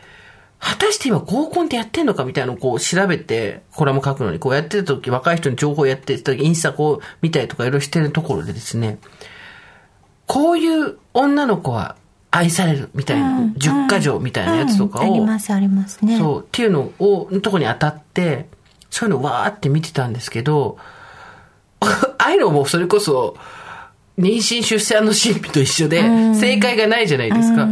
果たして今合コンってやってんのかみたいなのをこう調べて、コラム書くのに、こうやってた時、若い人に情報やってた時、インスタこう見たりとかいろいろしてるところでですね、こういう女の子は愛されるみたいな、10か条みたいなやつとかうんありを、ますありますね。そう、っていうのを、のとこに当たって、そういうのをわーって見てたんですけど、ああいうのもそれこそ、妊娠出産の神秘と一緒で、正解がないじゃないですか。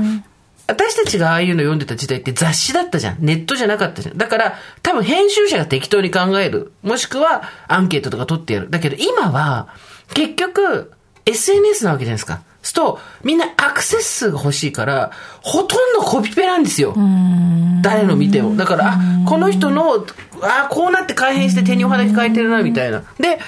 私たちがああいうの読んでた時代って雑誌だったじゃん。ネットじゃなかったじゃん。だから、多分編集者が適当に考える。もしくは、アンケートとか取ってやる。だけど今は、結局、SNS なわけじゃないですか。すると、みんなアクセス数が欲しいから、ほとんどコピペなんですよ。誰の見ても。だから、あ、この人の、あ、こうなって改変して手におはだけ書いてるな、みたいな。で、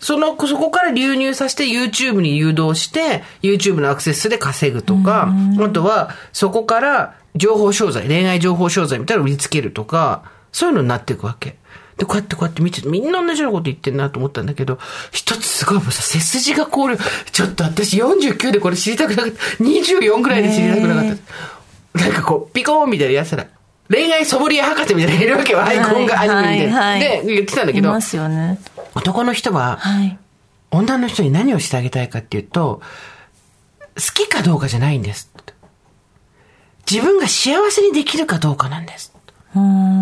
その、そこから流入させて YouTube に誘導して、YouTube のアクセス数で稼ぐとか、あとは、そこから情報商材、恋愛情報商材みたいなのを売りつけるとか、そういうのになっていくわけ。で、こうやってこうやって見てて、みんな同じようなこと言ってんなと思ったんだけど、一つすごいもうさ、背筋が凍る。ちょっと私49でこれ知りたくなかった。24ぐらいで知りたくなかった。なんかこう、ピコーンみたいなやつら。恋愛ソムリエ博士みたいないるわけよ、アイコンがアニメみたいな。はいはいで、言ってたんだけどいま、すよね。男の人は、はい。女の人に何をしてあげたいかっていうと、好きかどうかじゃないんです。自分が幸せにできるかどうかなんです。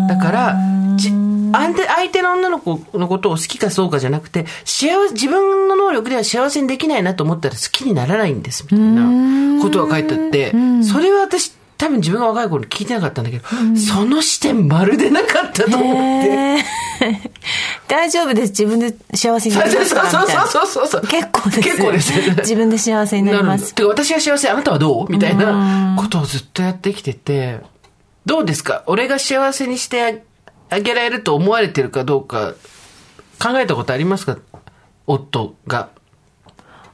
だから、じ相手の女の子のことを好きかどうかじゃなくて、幸せ、自分の能力では幸せにできないなと思ったら好きにならないんです、みたいなことが書いてあって、それは私、多分自分が若い頃聞いてなかったんだけど、その視点まるでなかったと思って。大丈夫です。自分で幸せになりますそうそうそうそう結構です。結構です。自分で幸せになります。てか私は幸せ、あなたはどう？みたいなことをずっとやってきてて、どうですか？俺が幸せにしてあげられると思われてるかどうか、考えたことありますか？夫が。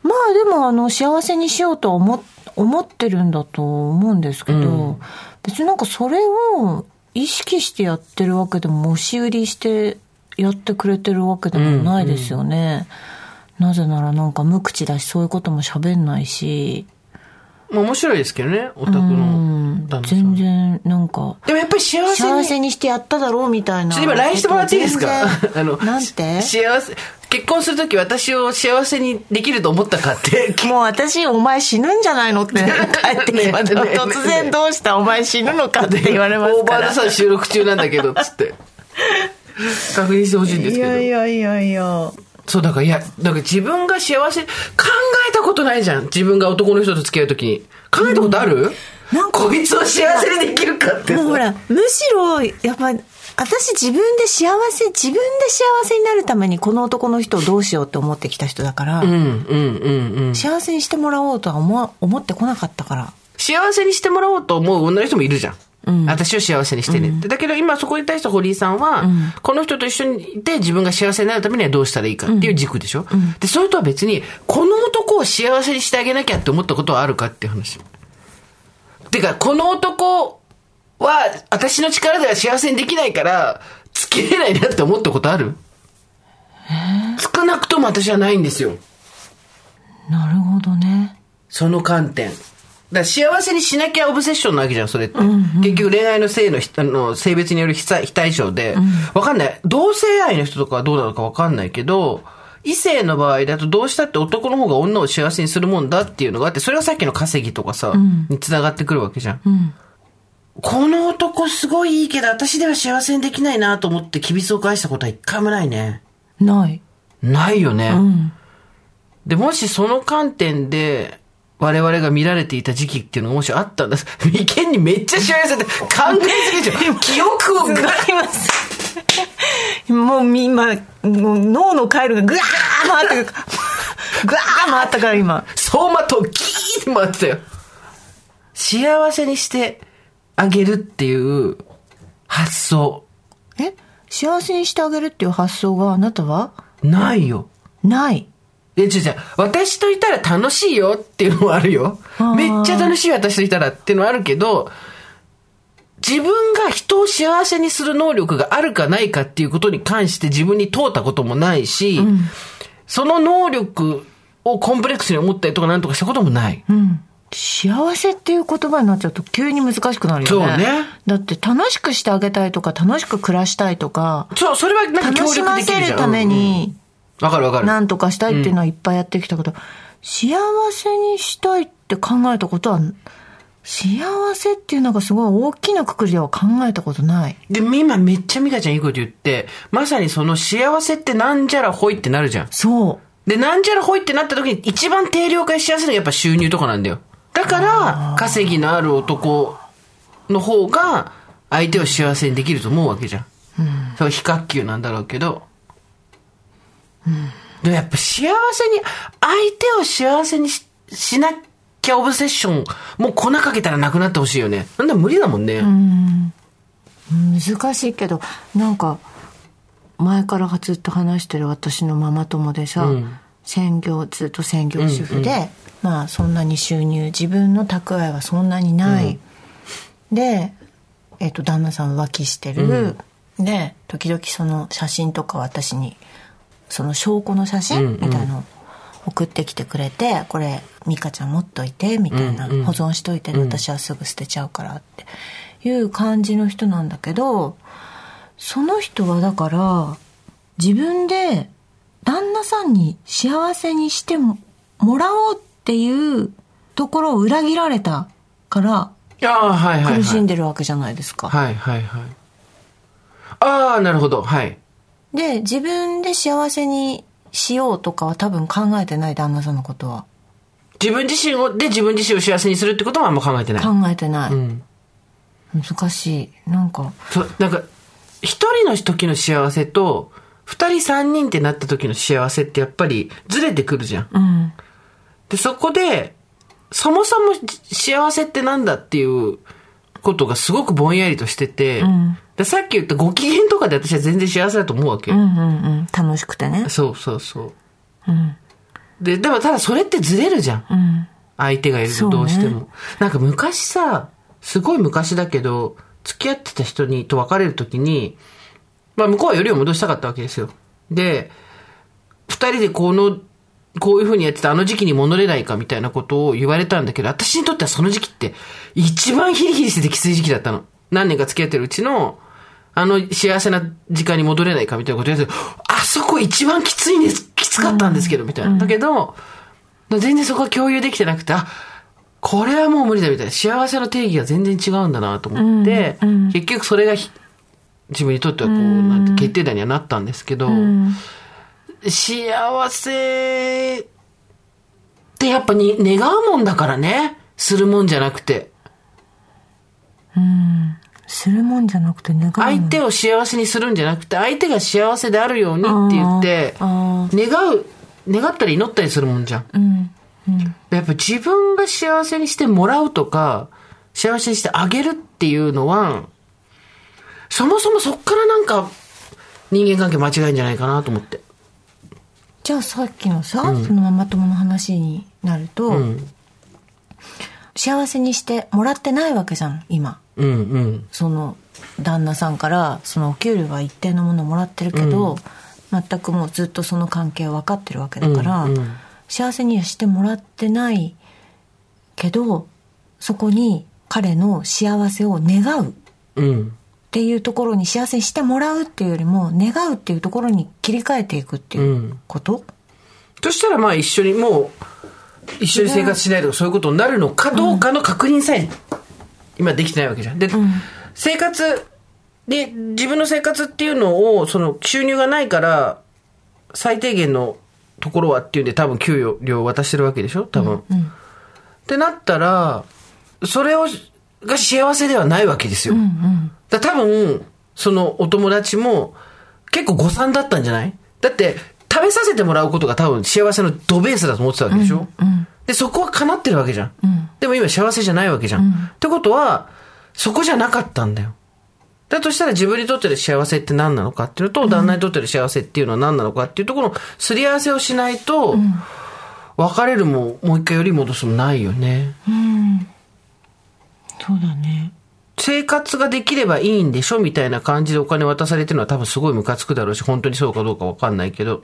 まあでも、あの、幸せにしようと思、思ってるんだと思うんですけど、別になんかそれを意識してやってるわけでも、押し売りしてやってくれてるわけでもないですよね。なぜならなんか無口だし、そういうことも喋んないし、まあ面白いですけどね、オタクうんの旦那さん。全然なんか、でもやっぱり幸せに。幸せにしてやっただろうみたいな。ちょっと今 LINE してもらっていいですか？あの、なんて？幸せ、結婚するとき私を幸せにできると思ったかって。もう私、お前死ぬんじゃないのって 帰ってきました。ね突然どうしたお前死ぬのかって言われますから。オーバードさん収録中なんだけど、つって。確認してほしいんですけど。やいやいや。そう、だから、いや、だから自分が幸せ、考ことないじゃん。自分が男の人と付き合うときに。考えたことある、なんかこいつを幸せにできるかってさもうほら、むしろ、やっぱ、私自分で幸せ、自分で幸せになるためにこの男の人をどうしようって思ってきた人だから、うんうんうんうん。幸せにしてもらおうとは思わ思ってこなかったから。幸せにしてもらおうと思う女の人もいるじゃん。私を幸せにしてねって。だけど今そこに対して堀井さんは、この人と一緒にいて自分が幸せになるためにはどうしたらいいかっていう軸でしょ、で、それとは別に、この男を幸せにしてあげなきゃって思ったことはあるかっていう話。てか、この男は私の力では幸せにできないから、付き合えないなって思ったことある？少なくとも私はないんですよ。なるほどね。その観点。だ幸せにしなきゃオブセッションなわけじゃん、それって。結局恋愛の性のひあの性別による非対称で、わかんない。同性愛の人とかはどうなのかわかんないけど、異性の場合だとどうしたって男の方が女を幸せにするもんだっていうのがあって、それはさっきの稼ぎとかさ、に繋がってくるわけじゃん。この男すごいいいけど、私では幸せにできないなと思ってキビスを返したことは一回もないね。ない。ないよね。で、もしその観点で、我々が見られていた時期っていうのがもしあったんだ。眉間にめっちゃ幸せで考えすぎでしょ。記憶をが、もう今、もう脳の回路がぐわー回ったから、ぐわー回ったから今。走馬灯ギーって回ってたよ。幸せにしてあげるっていう発想、え？幸せにしてあげるっていう発想があなたは？ないよ。ない。え、違う違う。私といたら楽しいよっていうのはあるよめっちゃ楽しい私といたらっていうのはあるけど、自分が人を幸せにする能力があるかないかっていうことに関して自分に問うたこともないし、その能力をコンプレックスに思ったりとかなんとかしたこともない。うん。幸せっていう言葉になっちゃうと急に難しくなるよね。そうねだって楽しくしてあげたいとか楽しく暮らしたいとか、そう、それはなんか楽し協力ませできるじゃん。るためにうん。わかるわかる。何とかしたいっていうのはいっぱいやってきたけど、幸せにしたいって考えたことは、幸せっていうのがすごい大きなくくりでは考えたことない。で、今めっちゃ美香ちゃんいいこと言って、まさにその幸せってなんじゃらほいってなるじゃん。そう。で、なんじゃらほいってなった時に一番定量化しやすいのがやっぱ収入とかなんだよ。だから、稼ぎのある男の方が相手を幸せにできると思うわけじゃん。それは非角球なんだろうけど。でもやっぱ幸せに、相手を幸せにししなきゃオブセッション、もう粉かけたらなくなってほしいよね。なんだ無理だもんね。難しいけど、なんか、前からずっと話してる私のママ友でさ、うん専業、ずっと専業主婦で、まあそんなに収入、自分の蓄えはそんなにない。で、えっ、と、旦那さん浮気してる。で、時々その写真とか私に、その証拠の写真みたいのを送ってきてくれて、これ、美香ちゃん持っといて、みたいな、うんうん保存しといてね、私はすぐ捨てちゃうからっていう感じの人なんだけど、その人はだから、自分で旦那さんに幸せにしてももらおうっていうところを裏切られたから。苦しんでるわけじゃないですか。はいはいはい。ああ、なるほど。はい。で、自分で幸せにしようとかは多分考えてない旦那さんのことは。自分自身を、で自分自身を幸せにするってことはあんま考えてない。考えてない。うん。難しい。なんか、そう、なんか、一人の時の幸せと、二人三人ってなった時の幸せってやっぱりずれてくるじゃん。うん。で、そこで、そもそも幸せってなんだっていうことがすごくぼんやりとしてて、んでさっき言ったご機嫌とかで私は全然幸せだと思うわけ。うんうんうん。楽しくてね。そうそうそう。うん。で、でもただそれってずれるじゃん。うん。相手がいるとどうしても。なんか昔さ、すごい昔だけど、付き合ってた人にと別れるときに、まあ向こうはよりを戻したかったわけですよ。で、二人でこの、こういう風にやってたあの時期に戻れないかみたいなことを言われたんだけど、私にとってはその時期って一番ヒリヒリしててきつい時期だったの。何年か付き合ってるうちの、あの幸せな時間に戻れないかみたいなこと言われて、あそこ一番きついんです、きつかったんですけど、みたいな。だけど、全然そこは共有できてなくて、あ、これはもう無理だみたいな。幸せの定義が全然違うんだなと思って、結局それがひ自分にとってはこう、なんて決定打にはなったんですけど、幸せってやっぱに願うもんだからね。するもんじゃなくて。うん。するもんじゃなくて願うの？相手を幸せにするんじゃなくて、相手が幸せであるようにって言って、あ願う、願ったり祈ったりするもんじゃん。うん。うん。やっぱ自分が幸せにしてもらうとか、幸せにしてあげるっていうのは、そもそもそっからなんか人間関係間違いんじゃないかなと思って。じゃあさっきのさ、そのママ友の話になると、うん。幸せにしてもらってないわけじゃん、今。うんうん。その旦那さんからそのお給料は一定のものをもらってるけど、全くもうずっとその関係は分かってるわけだから、うんうん幸せにはしてもらってないけどそこに彼の幸せを願うっうん。ていうところに幸せにしてもらうっていうよりも願うっていうところに切り替えていくっていうこと、そしたらまあ一緒にもう、一緒に生活しないとかそういうことになるのかどうかの確認さえ、今できてないわけじゃん。で、生活で、自分の生活っていうのを、その収入がないから、最低限のところはっていうんで多分給与料を渡してるわけでしょ？多分。ってなったら、それを、が幸せではないわけですよ。だから多分、そのお友達も結構誤算だったんじゃない？だって、食べさせてもらうことが多分幸せのドベースだと思ってたわけでしょ、で、そこは叶ってるわけじゃん。でも今幸せじゃないわけじゃん。ってことは、そこじゃなかったんだよ。だとしたら自分にとっての幸せって何なのかっていうのと、旦那にとっての幸せっていうのは何なのかっていうところのすり合わせをしないと、別れるももう一回より戻すもないよね。そうだね生活ができればいいんでしょみたいな感じでお金渡されてるのは多分すごいムカつくだろうし、本当にそうかどうかわかんないけど。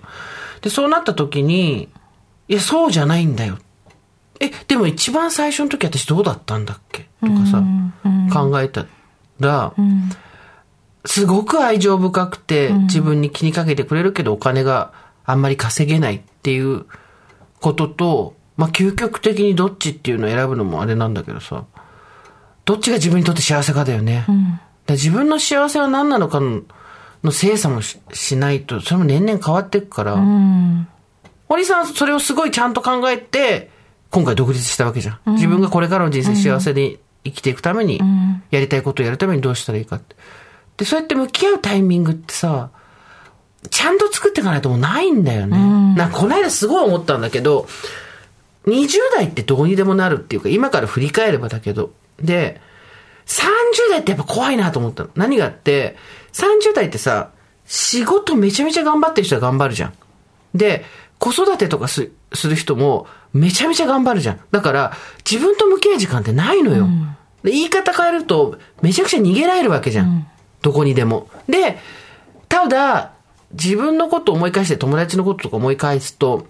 で、そうなった時に、いや、そうじゃないんだよ。え、でも一番最初の時私どうだったんだっけ？とかさ、考えたら、すごく愛情深くて自分に気にかけてくれるけどお金があんまり稼げないっていうことと、まあ、究極的にどっちっていうのを選ぶのもあれなんだけどさ、どっちが自分にとって幸せかだよね。だから自分の幸せは何なのかのの精査もししないと、それも年々変わっていくから、堀さんそれをすごいちゃんと考えて、今回独立したわけじゃん。自分がこれからの人生幸せに生きていくために、やりたいことをやるためにどうしたらいいかって。で、そうやって向き合うタイミングってさ、ちゃんと作っていかないともうないんだよね。なんかこの間すごい思ったんだけど、20代ってどうにでもなるっていうか、今から振り返ればだけど。で、30代ってやっぱ怖いなと思ったの。何があって、30代ってさ、仕事めちゃめちゃ頑張ってる人は頑張るじゃん。で、子育てとかすする人もめちゃめちゃ頑張るじゃん。だから、自分と向き合う時間ってないのよ。で言い方変えると、めちゃくちゃ逃げられるわけじゃん。どこにでも。で、ただ、自分のことを思い返して友達のこととか思い返すと、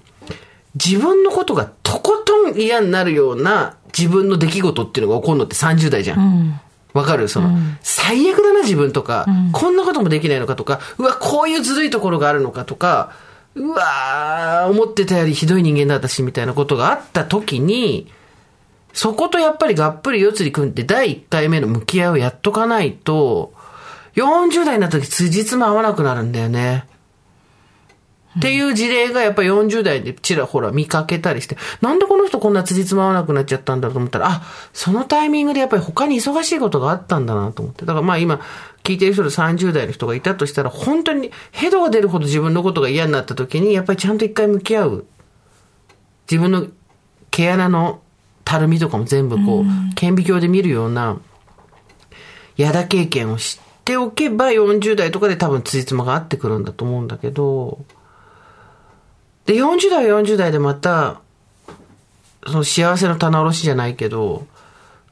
自分のことがとことん嫌になるような自分の出来事っていうのが起こるのって30代じゃん。わ、かる？その、最悪だな自分とか、こんなこともできないのかとか、うわ、こういうずるいところがあるのかとか、うわー、思ってたよりひどい人間だったし、みたいなことがあった時に、そことやっぱりがっぷり四つに組んで第1回目の向き合いをやっとかないと、40代になった時辻褄合わなくなるんだよね。っていう事例がやっぱ40代でちらほら見かけたりして、なんでこの人こんな辻褄合わなくなっちゃったんだろうと思ったら、あ、そのタイミングでやっぱり他に忙しいことがあったんだなと思って。だからまあ今聞いてる人で30代の人がいたとしたら、本当にヘドが出るほど自分のことが嫌になった時に、やっぱりちゃんと一回向き合う。自分の毛穴のたるみとかも全部こう、顕微鏡で見るような、やだ経験を知っておけば40代とかで多分辻褄が合ってくるんだと思うんだけど、で、40代は40代でまた、その幸せの棚卸しじゃないけど、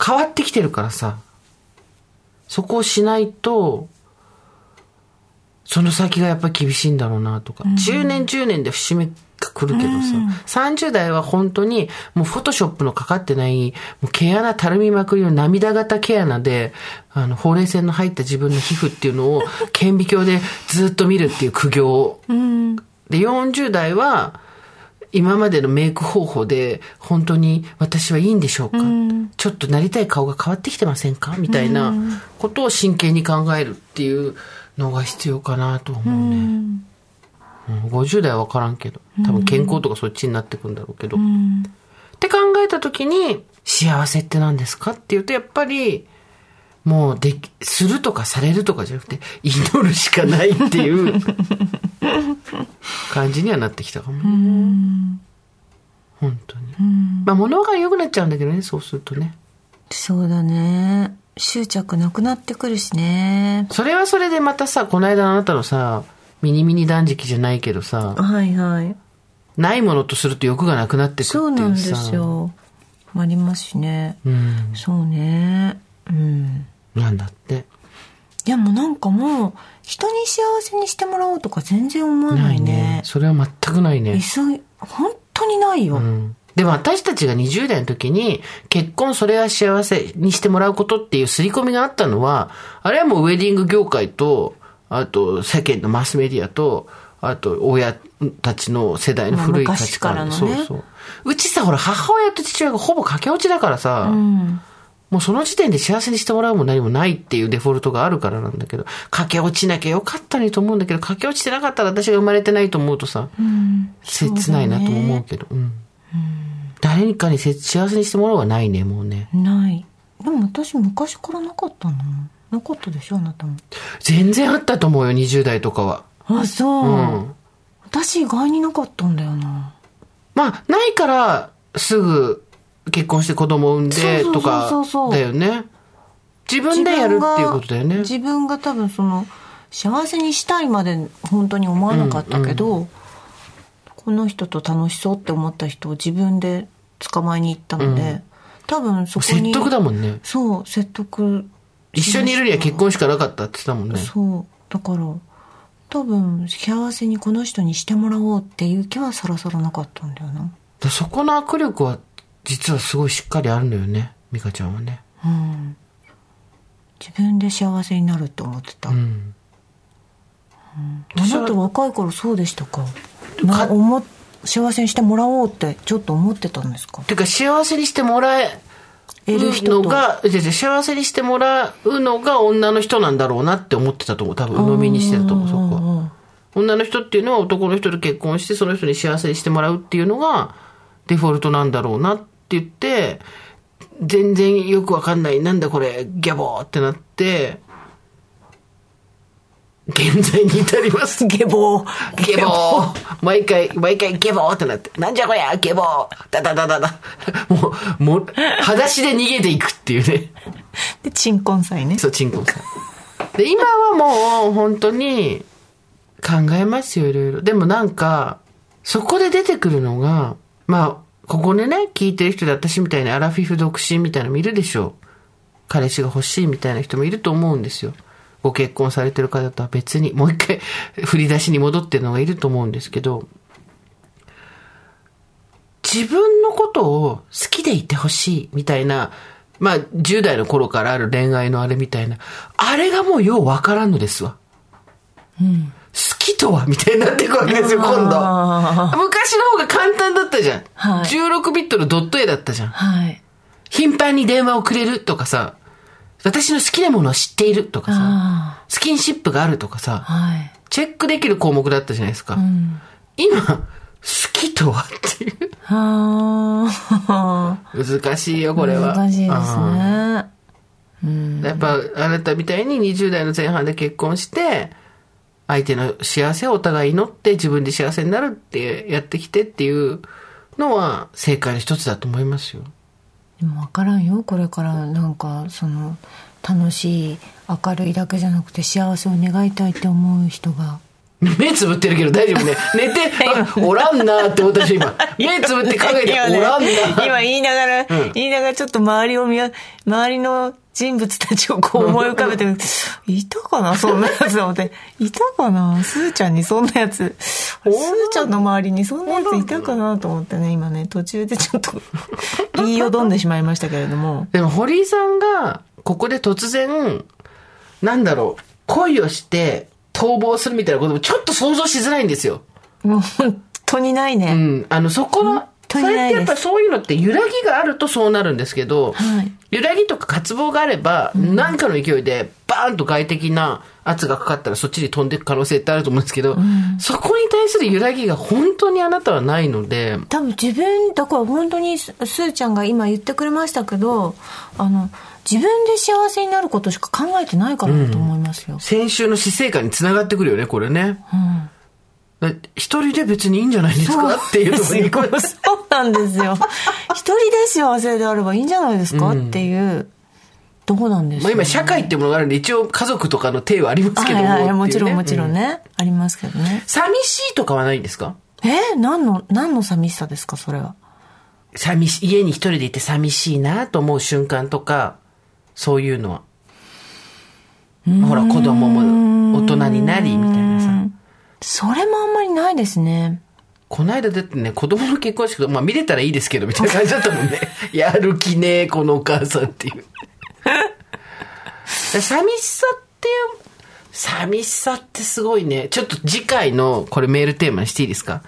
変わってきてるからさ、そこをしないと、その先がやっぱり厳しいんだろうなとか、10年10年で節目が来るけどさ、30代は本当にもうフォトショップのかかってない、もう毛穴たるみまくりの涙型毛穴で、あの、ほうれい線の入った自分の皮膚っていうのを顕微鏡でずっと見るっていう苦行をで、40代は、今までのメイク方法で、本当に私はいいんでしょうか、ちょっとなりたい顔が変わってきてませんか？みたいなことを真剣に考えるっていうのが必要かなと思うね。うん。50代は分からんけど、多分健康とかそっちになってくんだろうけど。って考えた時に、幸せって何ですか？っていうと、やっぱり、もうでき、するとかされるとかじゃなくて、祈るしかないっていう 感じにはなってきたかも。本当に。まあ物が良くなっちゃうんだけどね、そうするとね。そうだね。執着なくなってくるしね。それはそれでまたさ、この間あなたのさ、ミニミニ断食じゃないけどさ、はいはい。ないものとすると欲がなくなってくっていうさ。そうなんですよ。ありますしね。うん。そうね。うん。なんだって。でもなんかもう、人に幸せにしてもらおうとか全然思わないね。それは全くないね。急い、本当にないよ。うんでも私たちが20代の時に結婚それは幸せにしてもらうことっていう刷り込みがあったのは、あれはもうウェディング業界と、あと世間のマスメディアと、あと親たちの世代の古い価値観。まからのねそうそう。うちさ、ほら母親と父親がほぼ駆け落ちだからさ、うん。もうその時点で幸せにしてもらうも何もないっていうデフォルトがあるからなんだけど、駆け落ちなきゃよかったねと思うんだけど、駆け落ちてなかったら私が生まれてないと思うとさ、うん。切ないなとも思うけど、うん。誰かにせ幸せにしてもらうはないね、もうね。ない。でも私昔からなかったの。なかったでしょあなたも。全然あったと思うよ、20代とかは。あ、そう。うん。私意外になかったんだよな。まあ、ないから、すぐ結婚して子供産んでとかそうそう、だよね。自分でやるっていうことだよね。自分が多分その幸せにしたいまで本当に思わなかったけど、この人と楽しそうって思った人を自分で捕まえに行ったので、多分そこに説得だもんね。そう説得一緒にいるには結婚しかなかったって言ってたもんね。そうだから多分幸せにこの人にしてもらおうっていう気はさらさらなかったんだよなだそこの握力は、実はすごいしっかりあるのよね。美香ちゃんはね。うん自分で幸せになるって思ってた、うん。あなた若い頃そうでしたか？な思っ幸せにしてもらおうってちょっと思ってたんですか？てか、幸せにしてもらえ得る人とのが、幸せにしてもらうのが女の人なんだろうなって思ってたと思う。多分、鵜呑みにしてると思う、そこは。女の人っていうのは男の人と結婚して、その人に幸せにしてもらうっていうのが、デフォルトなんだろうなって言って、全然よくわかんない、なんだこれ、ギャボーってなって、現在に至ります。ゲボゲボー毎回、毎回ゲボーってなって、なんじゃこりゃゲボーダダダダダもう、もう、裸足で逃げていくっていうね。で鎮魂祭ねそう、チンコンさん。で、今はもう、本当に、考えますよ、いろいろ。でもなんか、そこで出てくるのが、まあ、ここでね、聞いてる人で私みたいにアラフィフ独身みたいなのもいるでしょう。彼氏が欲しいみたいな人もいると思うんですよ。ご結婚されてる方とは別に、もう一回振り出しに戻ってるのがいると思うんですけど、自分のことを好きでいてほしいみたいな、まあ、10代の頃からある恋愛のあれみたいな、あれがもうようわからんのですわ。好きとはみたいになっていくわけですよ、今度。あ昔の方が簡単だったじゃん。はい16ビットのドット絵だったじゃん。はい頻繁に電話をくれるとかさ、私の好きなものを知っているとかさ、あスキンシップがあるとかさ、はいチェックできる項目だったじゃないですか。うん今、好きとはっていう。は難しいよ、あこれは。難しいですあねやっぱ、あなたみたいに20代の前半で結婚して、相手の幸せをお互い祈って自分で幸せになるってやってきてっていうのは正解の一つだと思いますよ。でも分からんよこれからなんかその楽しい明るいだけじゃなくて幸せを願いたいって思う人が目つぶってるけど大丈夫ね。寝て、あおらんなって私今。目つぶって考えて、おらんな。今言いながら、言いながらちょっと周りを見わ、周りの人物たちをこう思い浮かべて、いたかなそんなやつ思って。いたかなすーちゃんにそんなやつ。すーちゃんの周りにそんなやついたかなと思ってね、今ね、途中でちょっと言いよどんでしまいましたけれども。でも堀井さんが、ここで突然、なんだろう、恋をして逃亡するみたいなこともちょっと想像しづらいんですよ。もう本当にないね。うん。あの、そこの当それってやっぱ。りそういうのって揺らぎがあるとそうなるんですけど、はい揺らぎとか渇望があれば、何かの勢いでバーンと外的な圧がかかったらそっちに飛んでいく可能性ってあると思うんですけど、そこに対する揺らぎが本当にあなたはないので、多分自分、だから本当にすすーちゃんが今言ってくれましたけど、あの、自分で幸せになることしか考えてないからだと思いますよ。先週の死生観につながってくるよね、これね。だ一人で別にいいんじゃないですか？っていうところに行くそうなんですよ。一人で幸せであればいいんじゃないですか、っていう。とこなんですよ、まあ今社会っていうものがあるんで一応家族とかの体はありますけどもはいはい、ねちろんもちろんね、ありますけどね。寂しいとかはないんですか？え？何の、何の寂しさですか、それは。寂しい、家に一人でいて寂しいなと思う瞬間とか、そういうのは。ほら、子供も大人になり、みたいなさ。それもあんまりないですね。この間だってね、子供の結婚式、まあ見れたらいいですけど、みたいな感じだったもんね。やる気ねえ、このお母さんっていう。寂しさっていう、寂しさってすごいね。ちょっと次回のこれメールテーマにしていいですか？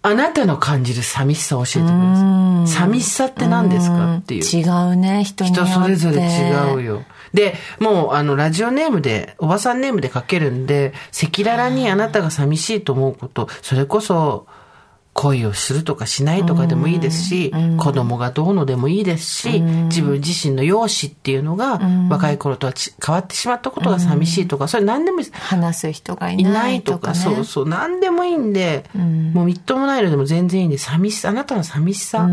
あなたの感じる寂しさを教えてください。寂しさって何ですか？っていう。違うね、人によって。人それぞれ違うよ。で、もう、あの、ラジオネームで、おばさんネームで書けるんで、赤裸々にあなたが寂しいと思うこと、それこそ、恋をするとかしないとかでもいいですし、子供がどうのでもいいですし、自分自身の容姿っていうのが、若い頃とはち変わってしまったことが寂しいとか、それ何でも。話す人がいいなないいとか。そうそう、何でもいいんで、もうみっともないのでも全然いいんで、寂しさ、あなたの寂しさ、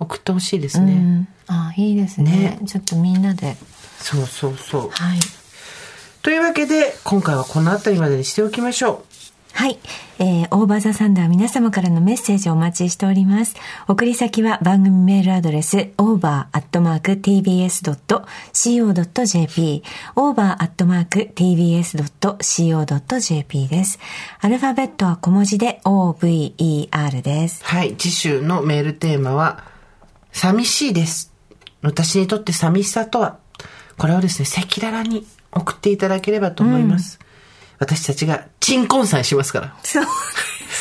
送ってほしいですね。うんあいいですねちょっとみんなで。そうそうそう。はい。というわけで、今回はこの辺りまでにしておきましょはい。えー、オーバーザサンダー皆様からのメッセージをお待ちしております。送り先は番組メールアドレス、over.tbs.co.jp、over.tbs.co.jp です。アルファベットは小文字で over です。。はい。次週のメールテーマは、寂しいです。私にとって寂しさとは、これをですね、赤裸々に送っていただければと思います。私たちが、鎮魂祭しますから。そう。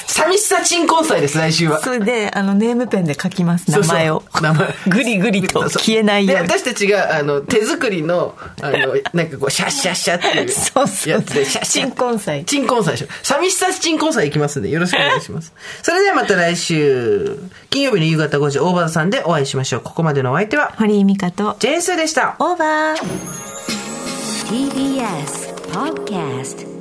寂しさ鎮魂祭です、来週は。それで、あの、ネームペンで書きます、名前を。そうそう名前ぐりぐりと消えないようにで、私たちが、あの、手作りの、あの、なんかこう、シャッシャッシャっていう。そうそうやつで、シャッシャッ。鎮魂祭鎮魂祭でしょ。寂しさ鎮魂祭いきますんで、よろしくお願いします。それではまた来週、金曜日の夕方5時、大場さんでお会いしましょう。ここまでのお相手は、堀井美香と、ジェーンスーでした。オーバー TBS Podcast